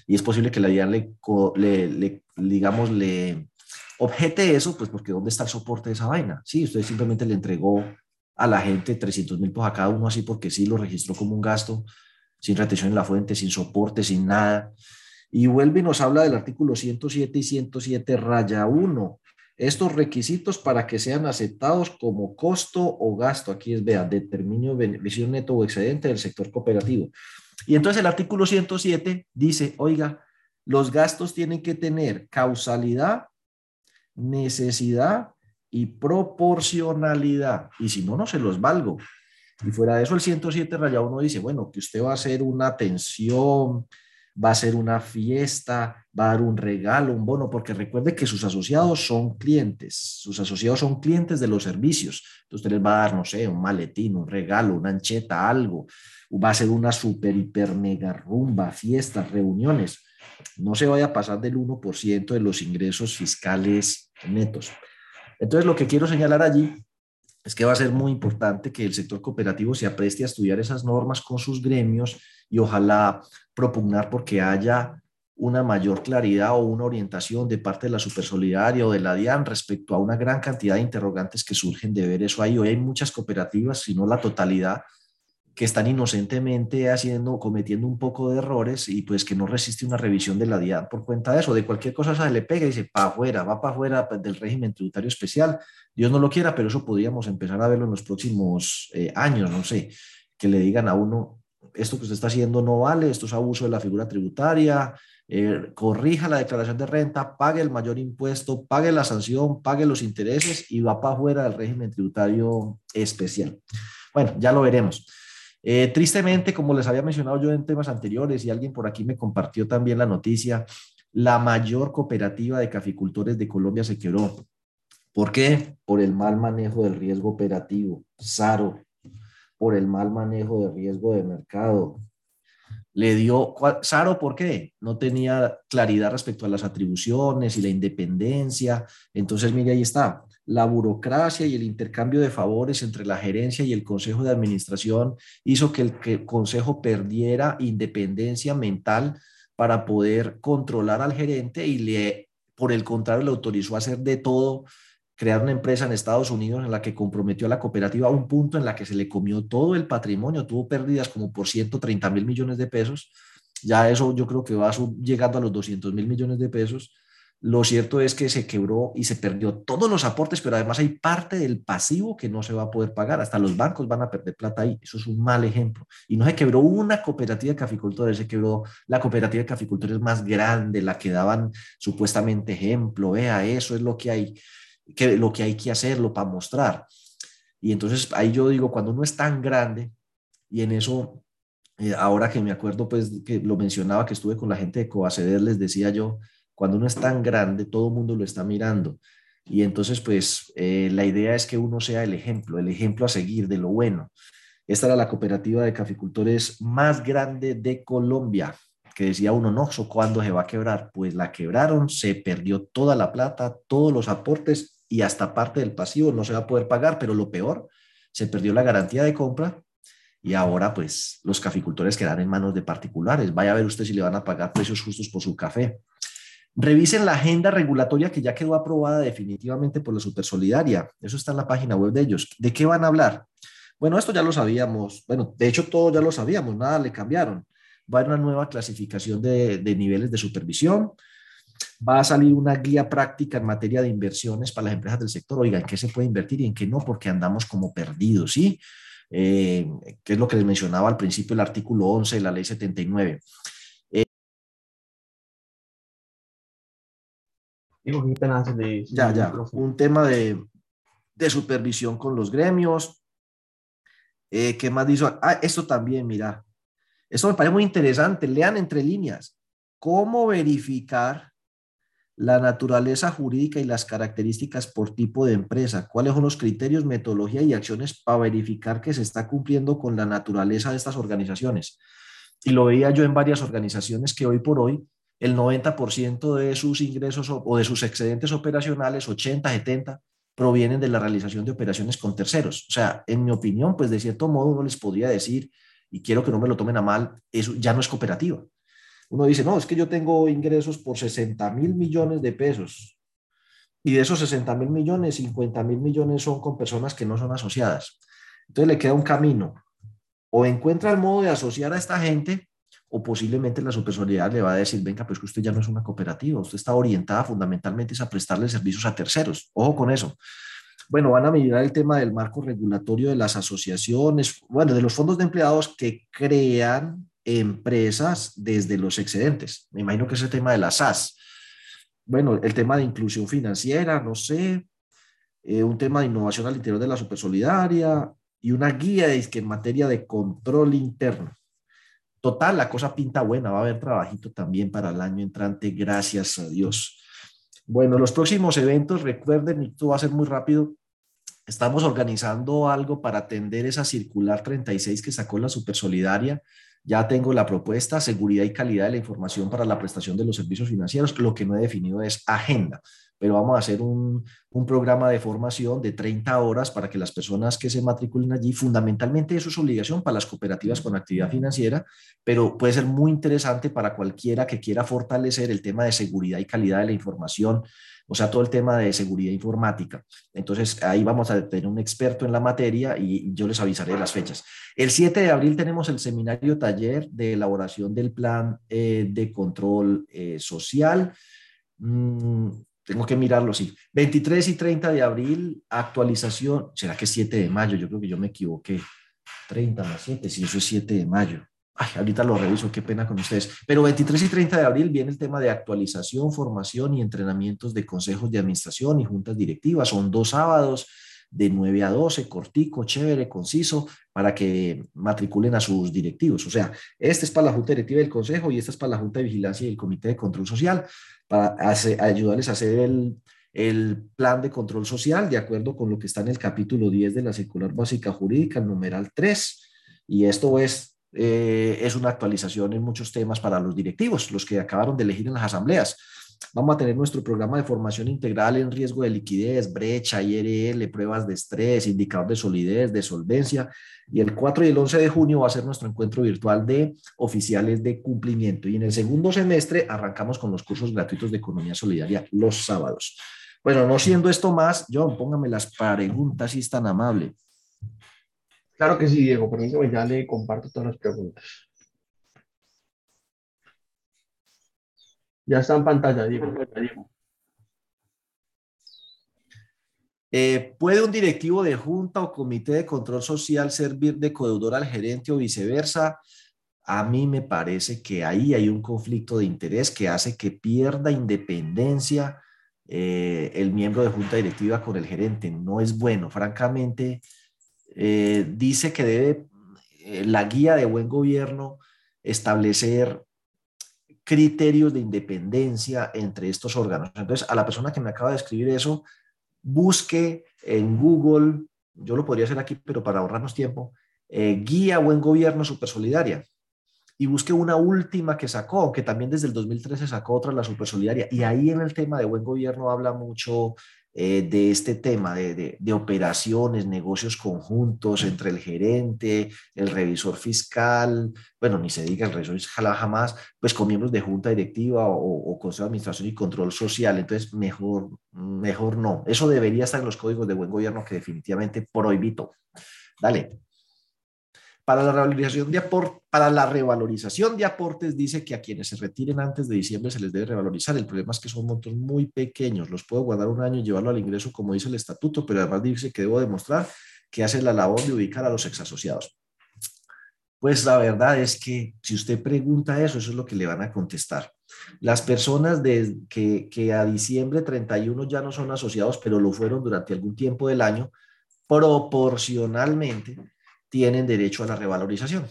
Y es posible que la DIAN le, le, digamos, le objete eso, pues porque ¿dónde está el soporte de esa vaina? Sí, usted simplemente le entregó a la gente 300 mil pesos a cada uno así porque sí lo registró como un gasto, sin retención en la fuente, sin soporte, sin nada. Y vuelve y nos habla del artículo 107 y 107 raya 1 estos requisitos para que sean aceptados como costo o gasto, aquí es, vea, determinio beneficio neto o excedente del sector cooperativo. Y entonces el artículo 107 dice, oiga, los gastos tienen que tener causalidad, necesidad y proporcionalidad. Y si no, no se los valgo. Y fuera de eso, el 107 rayado uno dice, bueno, que usted va a hacer una atención, va a ser una fiesta, va a dar un regalo, un bono, porque recuerde que sus asociados son clientes, sus asociados son clientes de los servicios. Entonces usted les va a dar, no sé, un maletín, un regalo, una ancheta, algo. Va a ser una super, hiper, mega rumba, fiestas, reuniones. No se vaya a pasar del 1% de los ingresos fiscales netos. Entonces lo que quiero señalar allí es que va a ser muy importante que el sector cooperativo se apreste a estudiar esas normas con sus gremios y ojalá propugnar porque haya una mayor claridad o una orientación de parte de la Supersolidaria o de la DIAN respecto a una gran cantidad de interrogantes que surgen de ver eso ahí. Hoy hay muchas cooperativas, si no la totalidad, que están inocentemente haciendo, cometiendo un poco de errores y pues que no resiste una revisión de la DIAN por cuenta de eso, de cualquier cosa se le pega y dice, para afuera, va para afuera del régimen tributario especial. Dios no lo quiera, pero eso podríamos empezar a verlo en los próximos eh, años, no sé, que le digan a uno, esto que usted está haciendo no vale, esto es abuso de la figura tributaria, eh, corrija la declaración de renta, pague el mayor impuesto, pague la sanción, pague los intereses y va para afuera del régimen tributario especial. Bueno, ya lo veremos. Eh, tristemente, como les había mencionado yo en temas anteriores y alguien por aquí me compartió también la noticia, la mayor cooperativa de caficultores de Colombia se quebró. ¿Por qué? Por el mal manejo del riesgo operativo. SARO, por el mal manejo de riesgo de mercado. Le dio, Saro, ¿por qué? No tenía claridad respecto a las atribuciones y la independencia. Entonces, mire, ahí está. La burocracia y el intercambio de favores entre la gerencia y el consejo de administración hizo que el, consejo perdiera independencia mental para poder controlar al gerente y le, por el contrario, le autorizó a hacer de todo crear una empresa en Estados Unidos en la que comprometió a la cooperativa a un punto en la que se le comió todo el patrimonio, tuvo pérdidas como por 130 mil millones de pesos ya eso yo creo que va llegando a los 200 mil millones de pesos. Lo cierto es que se quebró y se perdió todos los aportes, pero además hay parte del pasivo que no se va a poder pagar. Hasta los bancos van a perder plata ahí. Eso es un mal ejemplo. Y no se quebró una cooperativa de caficultores, se quebró la cooperativa de caficultores más grande, la que daban supuestamente ejemplo. Vea, eso es lo que hay que, lo que, hay que hacerlo para mostrar. Y entonces ahí yo digo, cuando uno es tan grande, y en eso, eh, ahora que me acuerdo, pues que lo mencionaba, que estuve con la gente de Coaceder, les decía yo, cuando uno es tan grande, todo el mundo lo está mirando. Y entonces, pues, eh, la idea es que uno sea el ejemplo, el ejemplo a seguir de lo bueno. Esta era la cooperativa de caficultores más grande de Colombia, que decía uno, no, ¿cuándo se va a quebrar? Pues la quebraron, se perdió toda la plata, todos los aportes y hasta parte del pasivo no se va a poder pagar, pero lo peor, se perdió la garantía de compra y ahora pues los caficultores quedan en manos de particulares. Vaya a ver usted si le van a pagar precios justos por su café. Revisen la agenda regulatoria que ya quedó aprobada definitivamente por la Supersolidaria. Eso está en la página web de ellos. ¿De qué van a hablar? Bueno, esto ya lo sabíamos. Bueno, de hecho, todo ya lo sabíamos, nada le cambiaron. Va a haber una nueva clasificación de, niveles de supervisión. Va a salir una guía práctica en materia de inversiones para las empresas del sector. Oigan, qué se puede invertir y en qué no, porque andamos como perdidos, ¿sí? Eh, que es lo que les mencionaba al principio, el artículo 11 de la ley 79. ya, ya, un tema de, de, supervisión con los gremios. Eh, ¿Qué más dijo? Ah, esto también, mira, esto me parece muy interesante. Lean entre líneas. ¿Cómo verificar la naturaleza jurídica y las características por tipo de empresa? ¿Cuáles son los criterios, metodología y acciones para verificar que se está cumpliendo con la naturaleza de estas organizaciones? Y lo veía yo en varias organizaciones que hoy por hoy el 90% de sus ingresos o, de sus excedentes operacionales, 80, 70, provienen de la realización de operaciones con terceros. O sea, en mi opinión, pues de cierto modo uno les podría decir, y quiero que no me lo tomen a mal, eso ya no es cooperativa. Uno dice, no, es que yo tengo ingresos por 60 mil millones de pesos. Y de esos 60 mil millones, 50 mil millones son con personas que no son asociadas. Entonces le queda un camino. O encuentra el modo de asociar a esta gente o posiblemente la supersolidaridad le va a decir, venga, pues que usted ya no es una cooperativa, usted está orientada fundamentalmente a prestarle servicios a terceros. Ojo con eso. Bueno, van a mirar el tema del marco regulatorio de las asociaciones, bueno, de los fondos de empleados que crean empresas desde los excedentes. Me imagino que es el tema de las SAS. Bueno, el tema de inclusión financiera, no sé, eh, un tema de innovación al interior de la supersolidaria y una guía en materia de control interno. Total, la cosa pinta buena, va a haber trabajito también para el año entrante, gracias a Dios. Bueno, los próximos eventos, recuerden, y esto va a ser muy rápido, estamos organizando algo para atender esa circular 36 que sacó la Supersolidaria. Ya tengo la propuesta, seguridad y calidad de la información para la prestación de los servicios financieros. Lo que no he definido es agenda pero vamos a hacer un, un, programa de formación de 30 horas para que las personas que se matriculen allí, fundamentalmente eso es obligación para las cooperativas con actividad financiera, pero puede ser muy interesante para cualquiera que quiera fortalecer el tema de seguridad y calidad de la información, o sea, todo el tema de seguridad informática. Entonces, ahí vamos a tener un experto en la materia y yo les avisaré las fechas. El 7 de abril tenemos el seminario taller de elaboración del plan eh, de control eh, social. Mm, tengo que mirarlo, sí. 23 y 30 de abril, actualización. ¿Será que es 7 de mayo? Yo creo que yo me equivoqué. 30 más 7, si eso es 7 de mayo. Ay, ahorita lo reviso, qué pena con ustedes. Pero 23 y 30 de abril viene el tema de actualización, formación y entrenamientos de consejos de administración y juntas directivas. Son dos sábados de 9 a 12, cortico, chévere, conciso, para que matriculen a sus directivos. O sea, este es para la Junta Directiva del Consejo y esta es para la Junta de Vigilancia y el Comité de Control Social, para ayudarles a hacer el, el plan de control social de acuerdo con lo que está en el capítulo 10 de la circular básica jurídica, el numeral 3. Y esto es, eh, es una actualización en muchos temas para los directivos, los que acabaron de elegir en las asambleas. Vamos a tener nuestro programa de formación integral en riesgo de liquidez, brecha, IRL, pruebas de estrés, indicador de solidez, de solvencia. Y el 4 y el 11 de junio va a ser nuestro encuentro virtual de oficiales de cumplimiento. Y en el segundo semestre arrancamos con los cursos gratuitos de economía solidaria los sábados. Bueno, no siendo esto más, John, póngame las preguntas si es tan amable. Claro que sí, Diego. Permítame, ya le comparto todas las preguntas. Ya está en pantalla, Diego. Eh, ¿Puede un directivo de junta o comité de control social servir de codeudor al gerente o viceversa? A mí me parece que ahí hay un conflicto de interés que hace que pierda independencia eh, el miembro de junta directiva con el gerente. No es bueno, francamente. Eh, dice que debe la guía de buen gobierno establecer criterios de independencia entre estos órganos. Entonces, a la persona que me acaba de escribir eso, busque en Google, yo lo podría hacer aquí, pero para ahorrarnos tiempo, eh, guía buen gobierno super solidaria y busque una última que sacó, que también desde el 2013 sacó otra, la super solidaria. Y ahí en el tema de buen gobierno habla mucho eh, de este tema de, operaciones, negocios conjuntos entre el gerente, el revisor fiscal, bueno, ni se diga el revisor fiscal jamás, pues con miembros de junta directiva o, o consejo de administración y control social. Entonces, mejor, mejor no. Eso debería estar en los códigos de buen gobierno que definitivamente prohibito. Dale. Para la, revalorización de aportes dice que a quienes se retiren antes de diciembre se les debe revalorizar. El problema es que son montos muy pequeños. Los puedo guardar un año y llevarlo al ingreso como dice el estatuto, pero además dice que debo demostrar que hace la labor de ubicar a los exasociados. Pues la verdad es que si usted pregunta eso, eso es lo que le van a contestar. Las personas de, que a diciembre 31 ya no son asociados, pero lo fueron durante algún tiempo del año, proporcionalmente tienen derecho a la revalorización.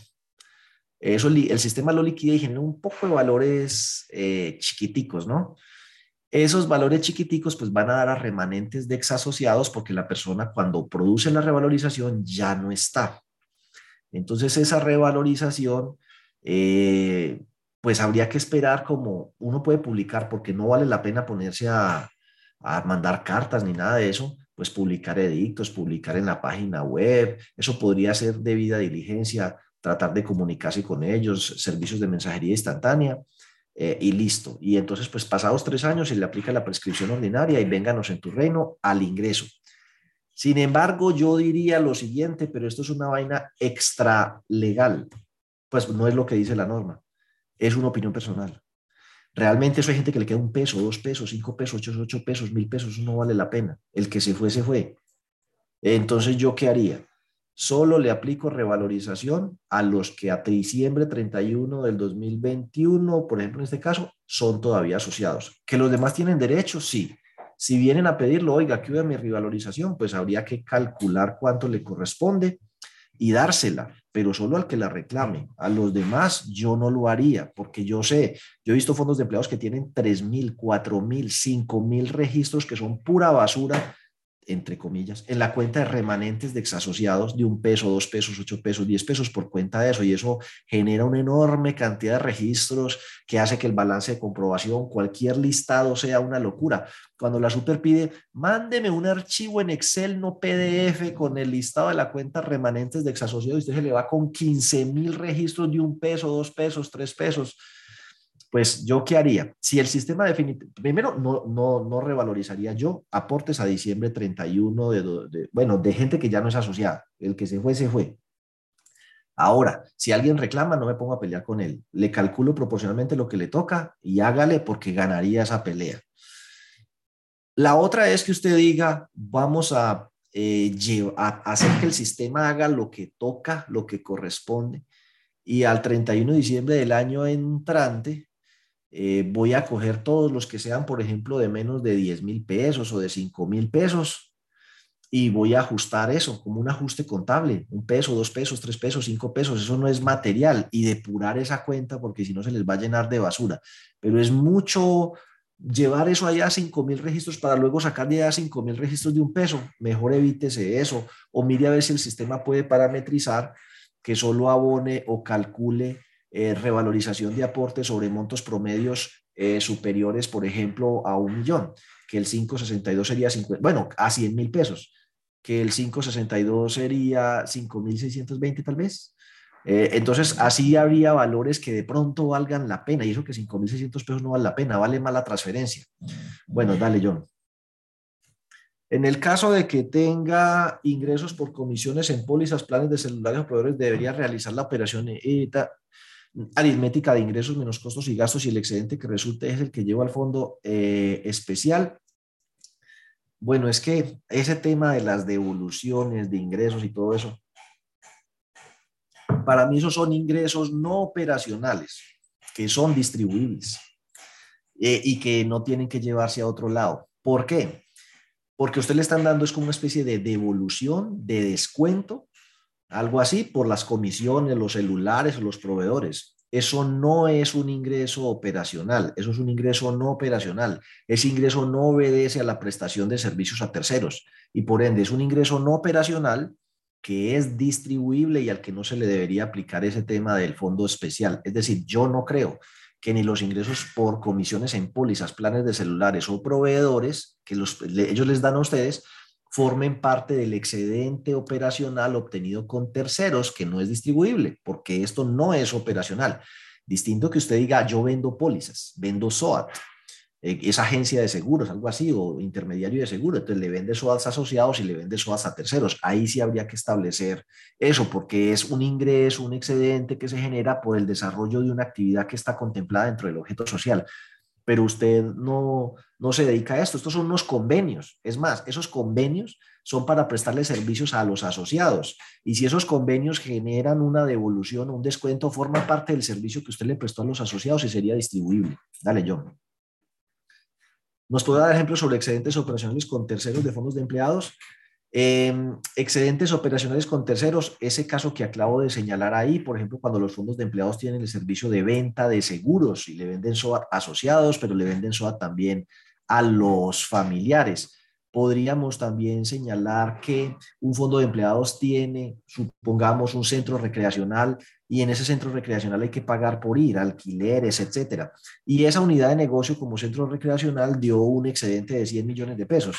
Eso, el sistema lo liquida y genera un poco de valores eh, chiquiticos, ¿no? Esos valores chiquiticos pues van a dar a remanentes de exasociados porque la persona cuando produce la revalorización ya no está. Entonces esa revalorización eh, pues habría que esperar como uno puede publicar porque no vale la pena ponerse a, a mandar cartas ni nada de eso, pues publicar edictos, publicar en la página web, eso podría ser debida diligencia, tratar de comunicarse con ellos, servicios de mensajería instantánea eh, y listo. Y entonces, pues pasados tres años se le aplica la prescripción ordinaria y vénganos en tu reino al ingreso. Sin embargo, yo diría lo siguiente, pero esto es una vaina extra legal, pues no es lo que dice la norma, es una opinión personal. Realmente eso hay gente que le queda un peso, dos pesos, cinco pesos, ocho, ocho pesos, mil pesos, eso no vale la pena. El que se fue, se fue. Entonces, ¿yo qué haría? Solo le aplico revalorización a los que a diciembre 31 del 2021, por ejemplo, en este caso, son todavía asociados. ¿Que los demás tienen derecho? Sí. Si vienen a pedirlo, oiga, que hubiera mi revalorización, pues habría que calcular cuánto le corresponde y dársela, pero solo al que la reclame. A los demás yo no lo haría, porque yo sé, yo he visto fondos de empleados que tienen 3.000, 4.000, 5.000 registros que son pura basura entre comillas, en la cuenta de remanentes de exasociados de un peso, dos pesos, ocho pesos, diez pesos por cuenta de eso. Y eso genera una enorme cantidad de registros que hace que el balance de comprobación, cualquier listado sea una locura. Cuando la super pide, mándeme un archivo en Excel, no PDF, con el listado de la cuenta remanentes de exasociados, y usted se le va con 15 mil registros de un peso, dos pesos, tres pesos pues yo qué haría? Si el sistema definitivo, primero no, no, no revalorizaría yo aportes a diciembre 31 de, bueno, de gente que ya no es asociada, el que se fue, se fue. Ahora, si alguien reclama, no me pongo a pelear con él. Le calculo proporcionalmente lo que le toca y hágale porque ganaría esa pelea. La otra es que usted diga, vamos a, eh, a hacer que el sistema haga lo que toca, lo que corresponde, y al 31 de diciembre del año entrante eh, voy a coger todos los que sean, por ejemplo, de menos de 10 mil pesos o de 5 mil pesos y voy a ajustar eso como un ajuste contable, un peso, dos pesos, tres pesos, cinco pesos, eso no es material y depurar esa cuenta porque si no se les va a llenar de basura, pero es mucho llevar eso allá a 5 mil registros para luego sacar de allá 5 mil registros de un peso, mejor evítese eso o mire a ver si el sistema puede parametrizar que solo abone o calcule eh, revalorización de aportes sobre montos promedios eh, superiores, por ejemplo, a un millón, que el 562 sería, 50, bueno, a 100 mil pesos, que el 562 sería 5.620 tal vez. Eh, entonces, así habría valores que de pronto valgan la pena, y eso que 5.600 pesos no vale la pena, vale más la transferencia. Bueno, dale, John. En el caso de que tenga ingresos por comisiones en pólizas, planes de celulares o proveedores, debería realizar la operación. Aritmética de ingresos menos costos y gastos y el excedente que resulte es el que lleva al fondo eh, especial. Bueno, es que ese tema de las devoluciones de ingresos y todo eso, para mí esos son ingresos no operacionales, que son distribuibles eh, y que no tienen que llevarse a otro lado. ¿Por qué? Porque usted le están dando es como una especie de devolución, de descuento, algo así, por las comisiones, los celulares o los proveedores. Eso no es un ingreso operacional, eso es un ingreso no operacional. Ese ingreso no obedece a la prestación de servicios a terceros y por ende es un ingreso no operacional que es distribuible y al que no se le debería aplicar ese tema del fondo especial. Es decir, yo no creo que ni los ingresos por comisiones en pólizas, planes de celulares o proveedores que los, ellos les dan a ustedes formen parte del excedente operacional obtenido con terceros que no es distribuible, porque esto no es operacional. Distinto que usted diga, yo vendo pólizas, vendo SOAT, eh, es agencia de seguros, algo así, o intermediario de seguros, entonces le vende SOATs asociados y le vende SOATs a terceros. Ahí sí habría que establecer eso, porque es un ingreso, un excedente que se genera por el desarrollo de una actividad que está contemplada dentro del objeto social. Pero usted no, no se dedica a esto, estos son unos convenios. Es más, esos convenios son para prestarle servicios a los asociados. Y si esos convenios generan una devolución o un descuento, forma parte del servicio que usted le prestó a los asociados y sería distribuible. Dale, John. ¿Nos puede dar ejemplos sobre excedentes operacionales con terceros de fondos de empleados? Em, excedentes operacionales con terceros, ese caso que acabo de señalar ahí, por ejemplo, cuando los fondos de empleados tienen el servicio de venta de seguros y le venden SOAT asociados, pero le venden SOAT también a los familiares. Podríamos también señalar que un fondo de empleados tiene, supongamos, un centro recreacional y en ese centro recreacional hay que pagar por ir, alquileres, etcétera. Y esa unidad de negocio como centro recreacional dio un excedente de 100 millones de pesos,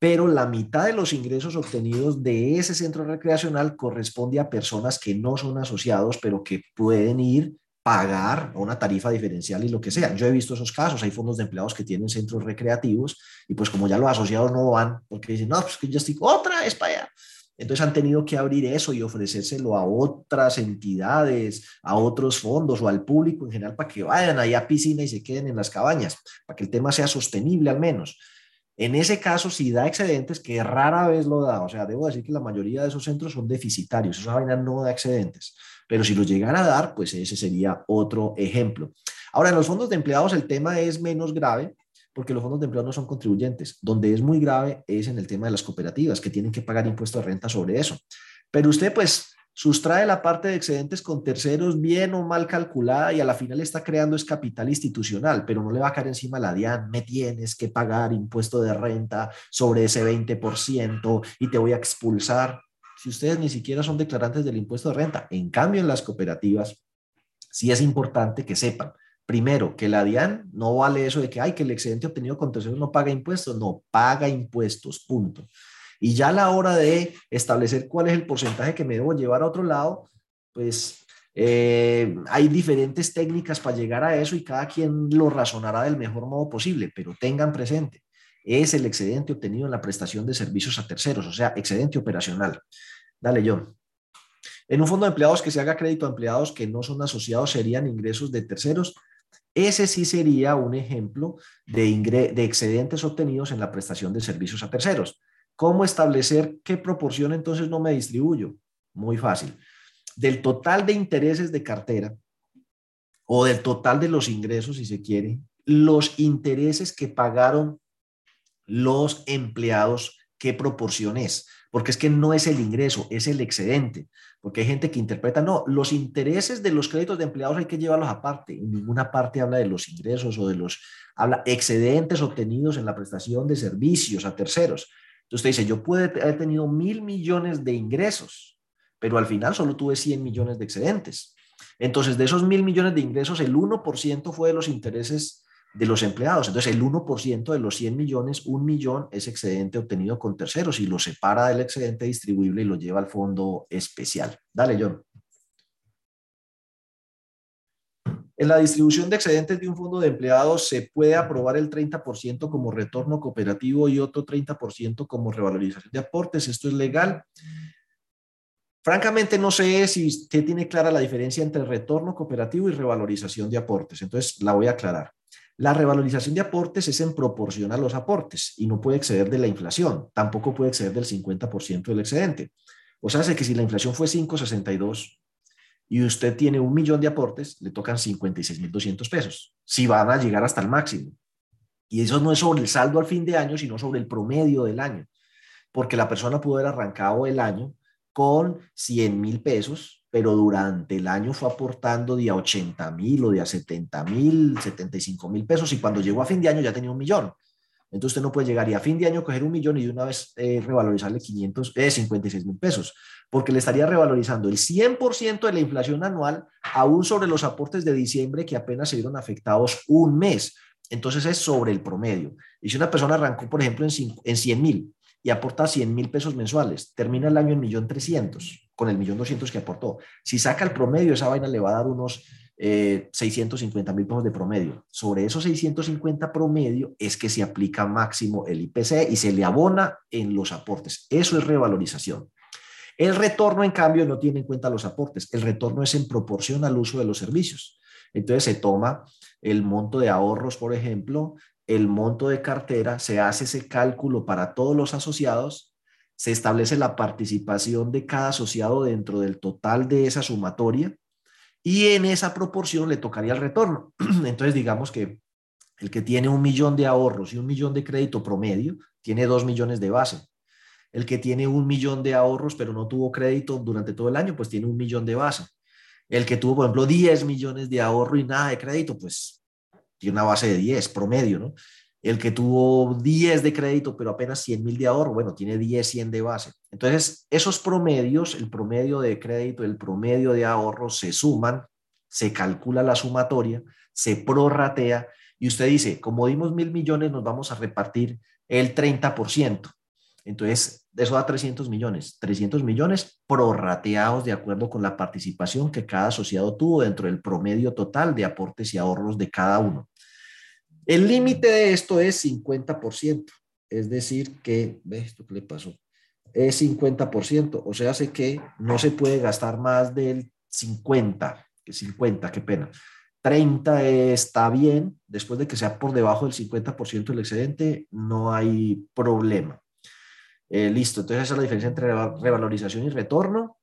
pero la mitad de los ingresos obtenidos de ese centro recreacional corresponde a personas que no son asociados, pero que pueden ir pagar una tarifa diferencial y lo que sea. Yo he visto esos casos, hay fondos de empleados que tienen centros recreativos y pues como ya los asociados no van, porque dicen, no, pues que yo estoy otra vez para allá. Entonces han tenido que abrir eso y ofrecérselo a otras entidades, a otros fondos o al público en general para que vayan allá a piscina y se queden en las cabañas, para que el tema sea sostenible al menos. En ese caso, si da excedentes, que rara vez lo da, o sea, debo decir que la mayoría de esos centros son deficitarios, esa vaina no da excedentes, pero si lo llegan a dar, pues ese sería otro ejemplo. Ahora, en los fondos de empleados el tema es menos grave, porque los fondos de empleo no son contribuyentes. Donde es muy grave es en el tema de las cooperativas, que tienen que pagar impuestos de renta sobre eso. Pero usted, pues, sustrae la parte de excedentes con terceros bien o mal calculada y a la final está creando es capital institucional, pero no le va a caer encima la DIAN, me tienes que pagar impuesto de renta sobre ese 20% y te voy a expulsar. Si ustedes ni siquiera son declarantes del impuesto de renta, en cambio en las cooperativas, sí es importante que sepan Primero, que la DIAN no vale eso de que, hay que el excedente obtenido con terceros no paga impuestos, no, paga impuestos, punto. Y ya a la hora de establecer cuál es el porcentaje que me debo llevar a otro lado, pues eh, hay diferentes técnicas para llegar a eso y cada quien lo razonará del mejor modo posible, pero tengan presente, es el excedente obtenido en la prestación de servicios a terceros, o sea, excedente operacional. Dale, John. En un fondo de empleados que se haga crédito a empleados que no son asociados serían ingresos de terceros ese sí sería un ejemplo de excedentes obtenidos en la prestación de servicios a terceros. ¿Cómo establecer qué proporción entonces no me distribuyo? Muy fácil. Del total de intereses de cartera o del total de los ingresos, si se quiere, los intereses que pagaron los empleados, ¿qué proporción es? Porque es que no es el ingreso, es el excedente porque hay gente que interpreta, no, los intereses de los créditos de empleados hay que llevarlos aparte. En ninguna parte habla de los ingresos o de los, habla excedentes obtenidos en la prestación de servicios a terceros. Entonces usted dice, yo pude haber tenido mil millones de ingresos, pero al final solo tuve 100 millones de excedentes. Entonces, de esos mil millones de ingresos, el 1% fue de los intereses de los empleados. Entonces, el 1% de los 100 millones, un millón es excedente obtenido con terceros y lo separa del excedente distribuible y lo lleva al fondo especial. Dale, John. En la distribución de excedentes de un fondo de empleados se puede aprobar el 30% como retorno cooperativo y otro 30% como revalorización de aportes. Esto es legal. Francamente, no sé si usted tiene clara la diferencia entre retorno cooperativo y revalorización de aportes. Entonces, la voy a aclarar. La revalorización de aportes es en proporción a los aportes y no puede exceder de la inflación, tampoco puede exceder del 50% del excedente. O sea, que si la inflación fue 5,62 y usted tiene un millón de aportes, le tocan 56.200 pesos, si van a llegar hasta el máximo. Y eso no es sobre el saldo al fin de año, sino sobre el promedio del año, porque la persona pudo haber arrancado el año con 100 mil pesos, pero durante el año fue aportando de a 80 mil o de a 70 mil, 75 mil pesos y cuando llegó a fin de año ya tenía un millón. Entonces usted no puede llegar a fin de año coger un millón y de una vez eh, revalorizarle 500, eh, 56 mil pesos, porque le estaría revalorizando el 100% de la inflación anual aún sobre los aportes de diciembre que apenas se vieron afectados un mes. Entonces es sobre el promedio. Y si una persona arrancó, por ejemplo, en, en 100 mil y aporta 100 mil pesos mensuales, termina el año en millón trescientos con el millón doscientos que aportó. Si saca el promedio, esa vaina le va a dar unos eh, 650 mil pesos de promedio. Sobre esos 650 promedio es que se aplica máximo el IPC y se le abona en los aportes. Eso es revalorización. El retorno, en cambio, no tiene en cuenta los aportes. El retorno es en proporción al uso de los servicios. Entonces se toma el monto de ahorros, por ejemplo, el monto de cartera, se hace ese cálculo para todos los asociados, se establece la participación de cada asociado dentro del total de esa sumatoria y en esa proporción le tocaría el retorno. Entonces, digamos que el que tiene un millón de ahorros y un millón de crédito promedio, tiene dos millones de base. El que tiene un millón de ahorros pero no tuvo crédito durante todo el año, pues tiene un millón de base. El que tuvo, por ejemplo, 10 millones de ahorro y nada de crédito, pues tiene una base de 10 promedio, ¿no? El que tuvo 10 de crédito, pero apenas 100 mil de ahorro, bueno, tiene 10, 100 de base. Entonces, esos promedios, el promedio de crédito, el promedio de ahorro, se suman, se calcula la sumatoria, se prorratea, y usted dice, como dimos mil millones, nos vamos a repartir el 30%. Entonces, eso da 300 millones. 300 millones prorrateados de acuerdo con la participación que cada asociado tuvo dentro del promedio total de aportes y ahorros de cada uno. El límite de esto es 50%, es decir, que, ¿ves esto qué le pasó? Es 50%, o sea, hace que no se puede gastar más del 50, que 50, qué pena. 30 está bien, después de que sea por debajo del 50% del excedente, no hay problema. Eh, listo, entonces esa es la diferencia entre revalorización y retorno.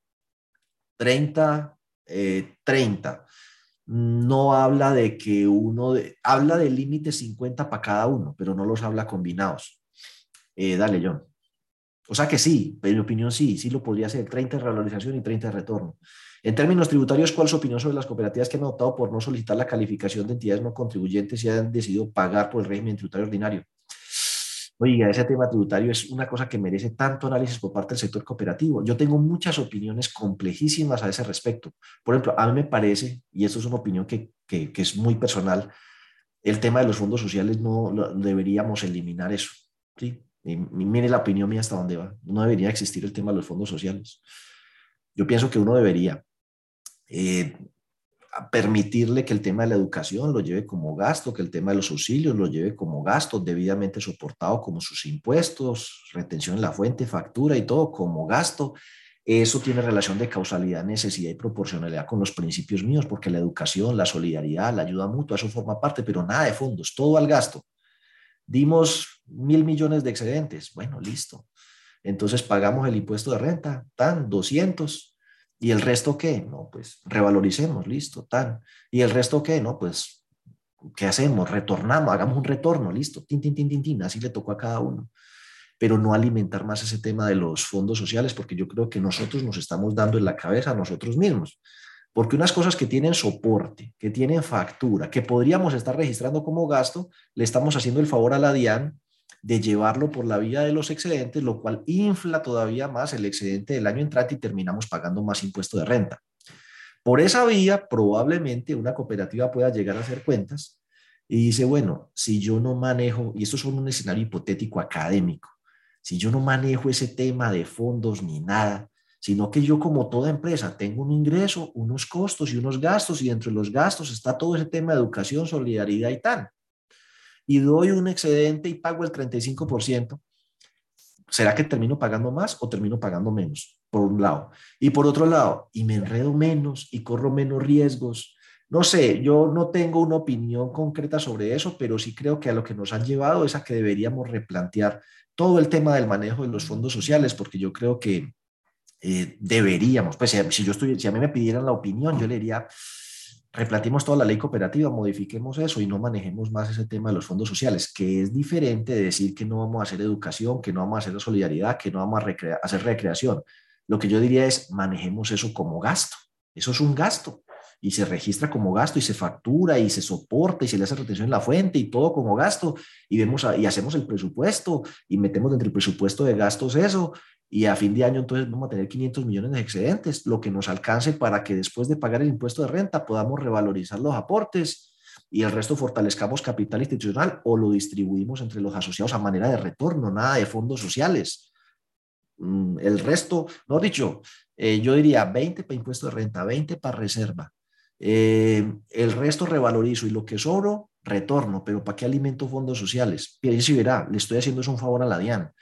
30, 30. No habla de que uno, habla del límite 50 para cada uno, pero no los habla combinados. Eh, dale, John. O sea que sí, en mi opinión sí, sí lo podría ser, 30 de revalorización y 30 de retorno. En términos tributarios, ¿cuál es su opinión sobre las cooperativas que han optado por no solicitar la calificación de entidades no contribuyentes y han decidido pagar por el régimen tributario ordinario? Oiga, ese tema tributario es una cosa que merece tanto análisis por parte del sector cooperativo. Yo tengo muchas opiniones complejísimas a ese respecto. Por ejemplo, a mí me parece, y esto es una opinión que, que, es muy personal, el tema de los fondos sociales no deberíamos eliminar eso. ¿sí? Y mire la opinión mía hasta dónde va. No debería existir el tema de los fondos sociales. Yo pienso que uno debería eh, permitirle que el tema de la educación lo lleve como gasto, que el tema de los auxilios lo lleve como gasto debidamente soportado como sus impuestos, retención en la fuente, factura y todo como gasto. Eso tiene relación de causalidad, necesidad y proporcionalidad con los principios míos, porque la educación, la solidaridad, la ayuda mutua, eso forma parte, pero nada de fondos, todo al gasto. Dimos mil millones de excedentes, bueno, listo. Entonces pagamos el impuesto de renta, tan 200, ¿Y el resto qué? No, pues revaloricemos, listo, tan. ¿Y el resto qué? No, pues, ¿qué hacemos? Retornamos, hagamos un retorno, listo, tin, tin, tin, tin, tin, así le tocó a cada uno. Pero no alimentar más ese tema de los fondos sociales, porque yo creo que nosotros nos estamos dando en la cabeza a nosotros mismos. Porque unas cosas que tienen soporte, que tienen factura, que podríamos estar registrando como gasto, le estamos haciendo el favor a la DIAN de llevarlo por la vía de los excedentes, lo cual infla todavía más el excedente del año entrante y terminamos pagando más impuesto de renta. Por esa vía, probablemente una cooperativa pueda llegar a hacer cuentas y dice, bueno, si yo no manejo, y esto es un escenario hipotético académico, si yo no manejo ese tema de fondos ni nada, sino que yo como toda empresa tengo un ingreso, unos costos y unos gastos, y dentro de los gastos está todo ese tema de educación, solidaridad y tal y doy un excedente y pago el 35%, ¿será que termino pagando más o termino pagando menos? Por un lado. Y por otro lado, y me enredo menos y corro menos riesgos. No sé, yo no tengo una opinión concreta sobre eso, pero sí creo que a lo que nos han llevado es a que deberíamos replantear todo el tema del manejo de los fondos sociales, porque yo creo que eh, deberíamos, pues si, yo estoy, si a mí me pidieran la opinión, yo le diría, replanteemos toda la ley cooperativa, modifiquemos eso y no manejemos más ese tema de los fondos sociales, que es diferente de decir que no vamos a hacer educación, que no vamos a hacer solidaridad, que no vamos a hacer recreación. Lo que yo diría es, manejemos eso como gasto. Eso es un gasto y se registra como gasto y se factura y se soporta y se le hace retención en la fuente y todo como gasto y vemos y hacemos el presupuesto y metemos dentro del presupuesto de gastos eso y a fin de año entonces vamos a tener 500 millones de excedentes, lo que nos alcance para que después de pagar el impuesto de renta podamos revalorizar los aportes y el resto fortalezcamos capital institucional o lo distribuimos entre los asociados a manera de retorno, nada de fondos sociales. Mm, el resto, no dicho, eh, yo diría 20 para impuesto de renta, 20 para reserva. Eh, el resto revalorizo y lo que sobro, retorno, pero ¿para qué alimento fondos sociales? Piense y verá, le estoy haciendo eso un favor a la DIAN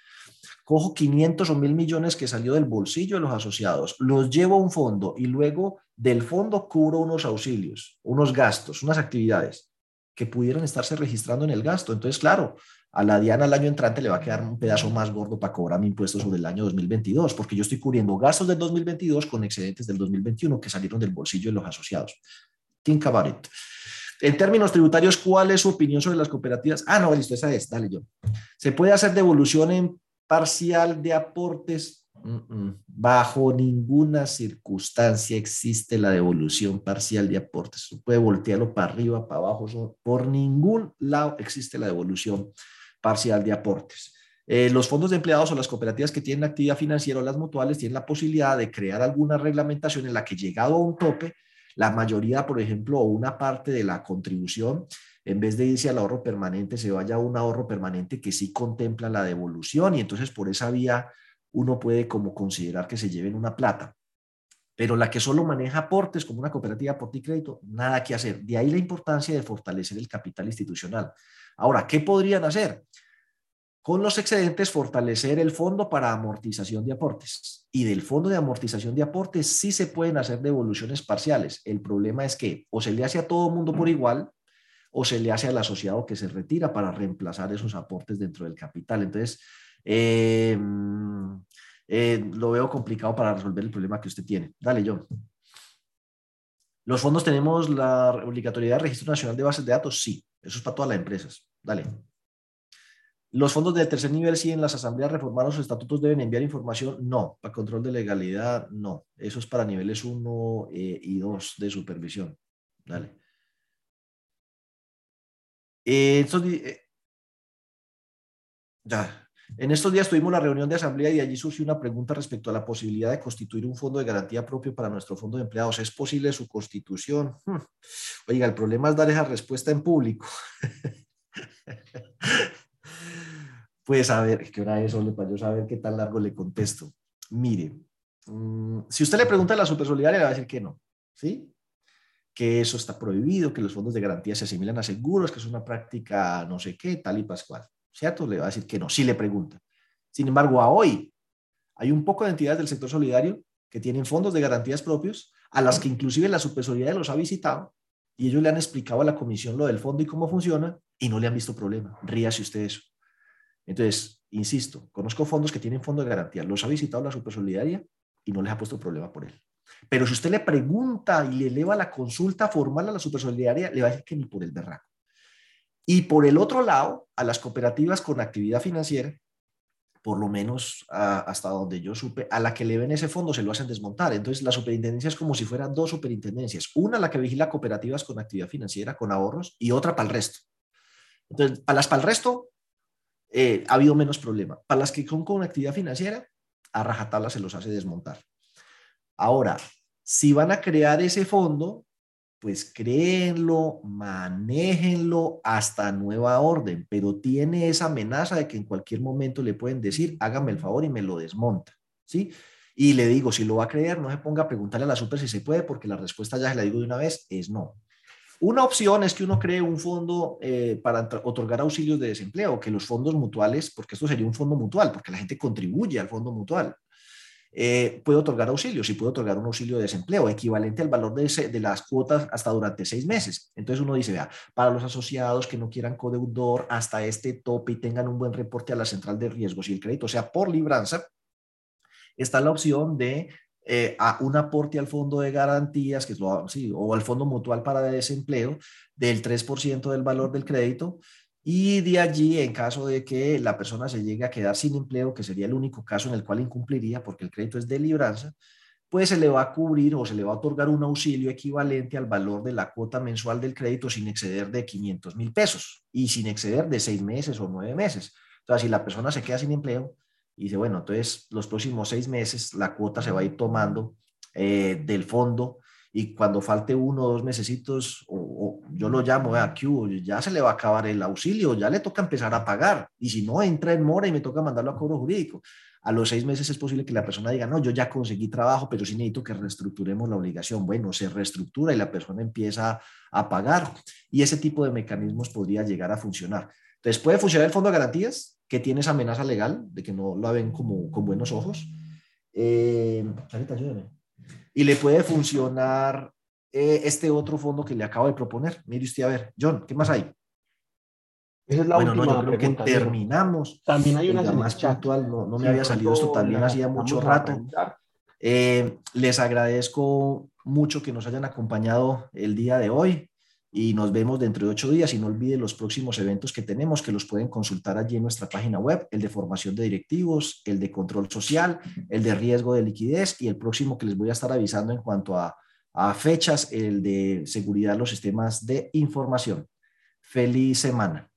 cojo 500 o 1000 millones que salió del bolsillo de los asociados, los llevo a un fondo y luego del fondo cubro unos auxilios, unos gastos, unas actividades que pudieran estarse registrando en el gasto. Entonces, claro, a la Diana el año entrante le va a quedar un pedazo más gordo para cobrar mi impuesto sobre el año 2022, porque yo estoy cubriendo gastos del 2022 con excedentes del 2021 que salieron del bolsillo de los asociados. Think about it. En términos tributarios, ¿cuál es su opinión sobre las cooperativas? Ah, no, listo, esa es, dale yo. ¿Se puede hacer devolución en parcial de aportes, bajo ninguna circunstancia existe la devolución parcial de aportes. puede voltearlo para arriba, para abajo, por ningún lado existe la devolución parcial de aportes. Eh, los fondos de empleados o las cooperativas que tienen actividad financiera o las mutuales tienen la posibilidad de crear alguna reglamentación en la que llegado a un tope, la mayoría, por ejemplo, o una parte de la contribución en vez de irse al ahorro permanente, se vaya a un ahorro permanente que sí contempla la devolución y entonces por esa vía uno puede como considerar que se lleven una plata. Pero la que solo maneja aportes como una cooperativa aporte y crédito, nada que hacer. De ahí la importancia de fortalecer el capital institucional. Ahora, ¿qué podrían hacer? Con los excedentes, fortalecer el fondo para amortización de aportes. Y del fondo de amortización de aportes sí se pueden hacer devoluciones parciales. El problema es que o se le hace a todo mundo por igual, o se le hace al asociado que se retira para reemplazar esos aportes dentro del capital. Entonces, eh, eh, lo veo complicado para resolver el problema que usted tiene. Dale, John. ¿Los fondos tenemos la obligatoriedad de registro nacional de bases de datos? Sí, eso es para todas las empresas. Dale. ¿Los fondos de tercer nivel, si en las asambleas reformaron sus estatutos, deben enviar información? No. ¿Para control de legalidad? No. Eso es para niveles 1 eh, y 2 de supervisión. Dale. Eh, eh, ya. En estos días tuvimos la reunión de asamblea y allí surgió una pregunta respecto a la posibilidad de constituir un fondo de garantía propio para nuestro fondo de empleados. ¿Es posible su constitución? Hmm. Oiga, el problema es dar esa respuesta en público. pues a ver, ¿qué hora es, Ole, para yo saber qué tan largo le contesto? Mire, mm, si usted le pregunta a la Supersolidaria, le va a decir que no, ¿sí? Que eso está prohibido, que los fondos de garantía se asimilan a seguros, que es una práctica no sé qué, tal y pascual. ¿Cierto? Le va a decir que no, si le pregunta. Sin embargo, a hoy hay un poco de entidades del sector solidario que tienen fondos de garantías propios, a las que inclusive la Supersolidaria los ha visitado y ellos le han explicado a la comisión lo del fondo y cómo funciona y no le han visto problema. Ríase usted eso. Entonces, insisto, conozco fondos que tienen fondo de garantía, los ha visitado la Supersolidaria y no les ha puesto problema por él. Pero si usted le pregunta y le eleva la consulta formal a la supersolidaria, le va a decir que ni por el berraco. Y por el otro lado, a las cooperativas con actividad financiera, por lo menos hasta donde yo supe, a la que le ven ese fondo se lo hacen desmontar. Entonces, la superintendencia es como si fueran dos superintendencias. Una la que vigila cooperativas con actividad financiera, con ahorros, y otra para el resto. Entonces, para las para el resto, eh, ha habido menos problema. Para las que son con actividad financiera, a rajatabla se los hace desmontar. Ahora, si van a crear ese fondo, pues créenlo, manéjenlo hasta nueva orden, pero tiene esa amenaza de que en cualquier momento le pueden decir, hágame el favor y me lo desmonta, ¿sí? Y le digo, si lo va a creer, no se ponga a preguntarle a la super si se puede, porque la respuesta ya se la digo de una vez, es no. Una opción es que uno cree un fondo eh, para otorgar auxilios de desempleo, que los fondos mutuales, porque esto sería un fondo mutual, porque la gente contribuye al fondo mutual, eh, puede otorgar auxilios y puede otorgar un auxilio de desempleo equivalente al valor de, de, las cuotas hasta durante seis meses. Entonces uno dice, vea, para los asociados que no quieran codeudor hasta este tope y tengan un buen reporte a la central de riesgos y el crédito sea por libranza, está la opción de eh, un aporte al fondo de garantías, que es lo, sí, o al fondo mutual para desempleo, del 3% del valor del crédito. Y de allí, en caso de que la persona se llegue a quedar sin empleo, que sería el único caso en el cual incumpliría, porque el crédito es de libranza, pues se le va a cubrir o se le va a otorgar un auxilio equivalente al valor de la cuota mensual del crédito sin exceder de 500 mil pesos y sin exceder de seis meses o nueve meses. Entonces, si la persona se queda sin empleo, y dice, bueno, entonces los próximos seis meses la cuota se va a ir tomando eh, del fondo y cuando falte uno o dos mesecitos, o, yo lo llamo, a Q, ya se le va a acabar el auxilio, ya le toca empezar a pagar. Y si no, entra en mora y me toca mandarlo a cobro jurídico. A los seis meses es posible que la persona diga, no, yo ya conseguí trabajo, pero sí necesito que reestructuremos la obligación. Bueno, se reestructura y la persona empieza a pagar. Y ese tipo de mecanismos podría llegar a funcionar. Entonces, ¿puede funcionar el fondo de garantías? que tiene esa amenaza legal de que no la ven como con buenos ojos. Eh, y le puede funcionar eh, este otro fondo que le acabo de proponer. Mire usted a ver, John, ¿qué más hay? Esa es la bueno, última no, yo creo que terminamos. También hay una más puntual, no, no me había salido esto también hacía mucho rato. Eh, les agradezco mucho que nos hayan acompañado el día de hoy y nos vemos dentro de ocho días y no olviden los próximos eventos que tenemos que los pueden consultar allí en nuestra página web, el de formación de directivos, el de control social, el de riesgo de liquidez y el próximo que les voy a estar avisando en cuanto a, fechas, el de seguridad los sistemas de información. Feliz semana.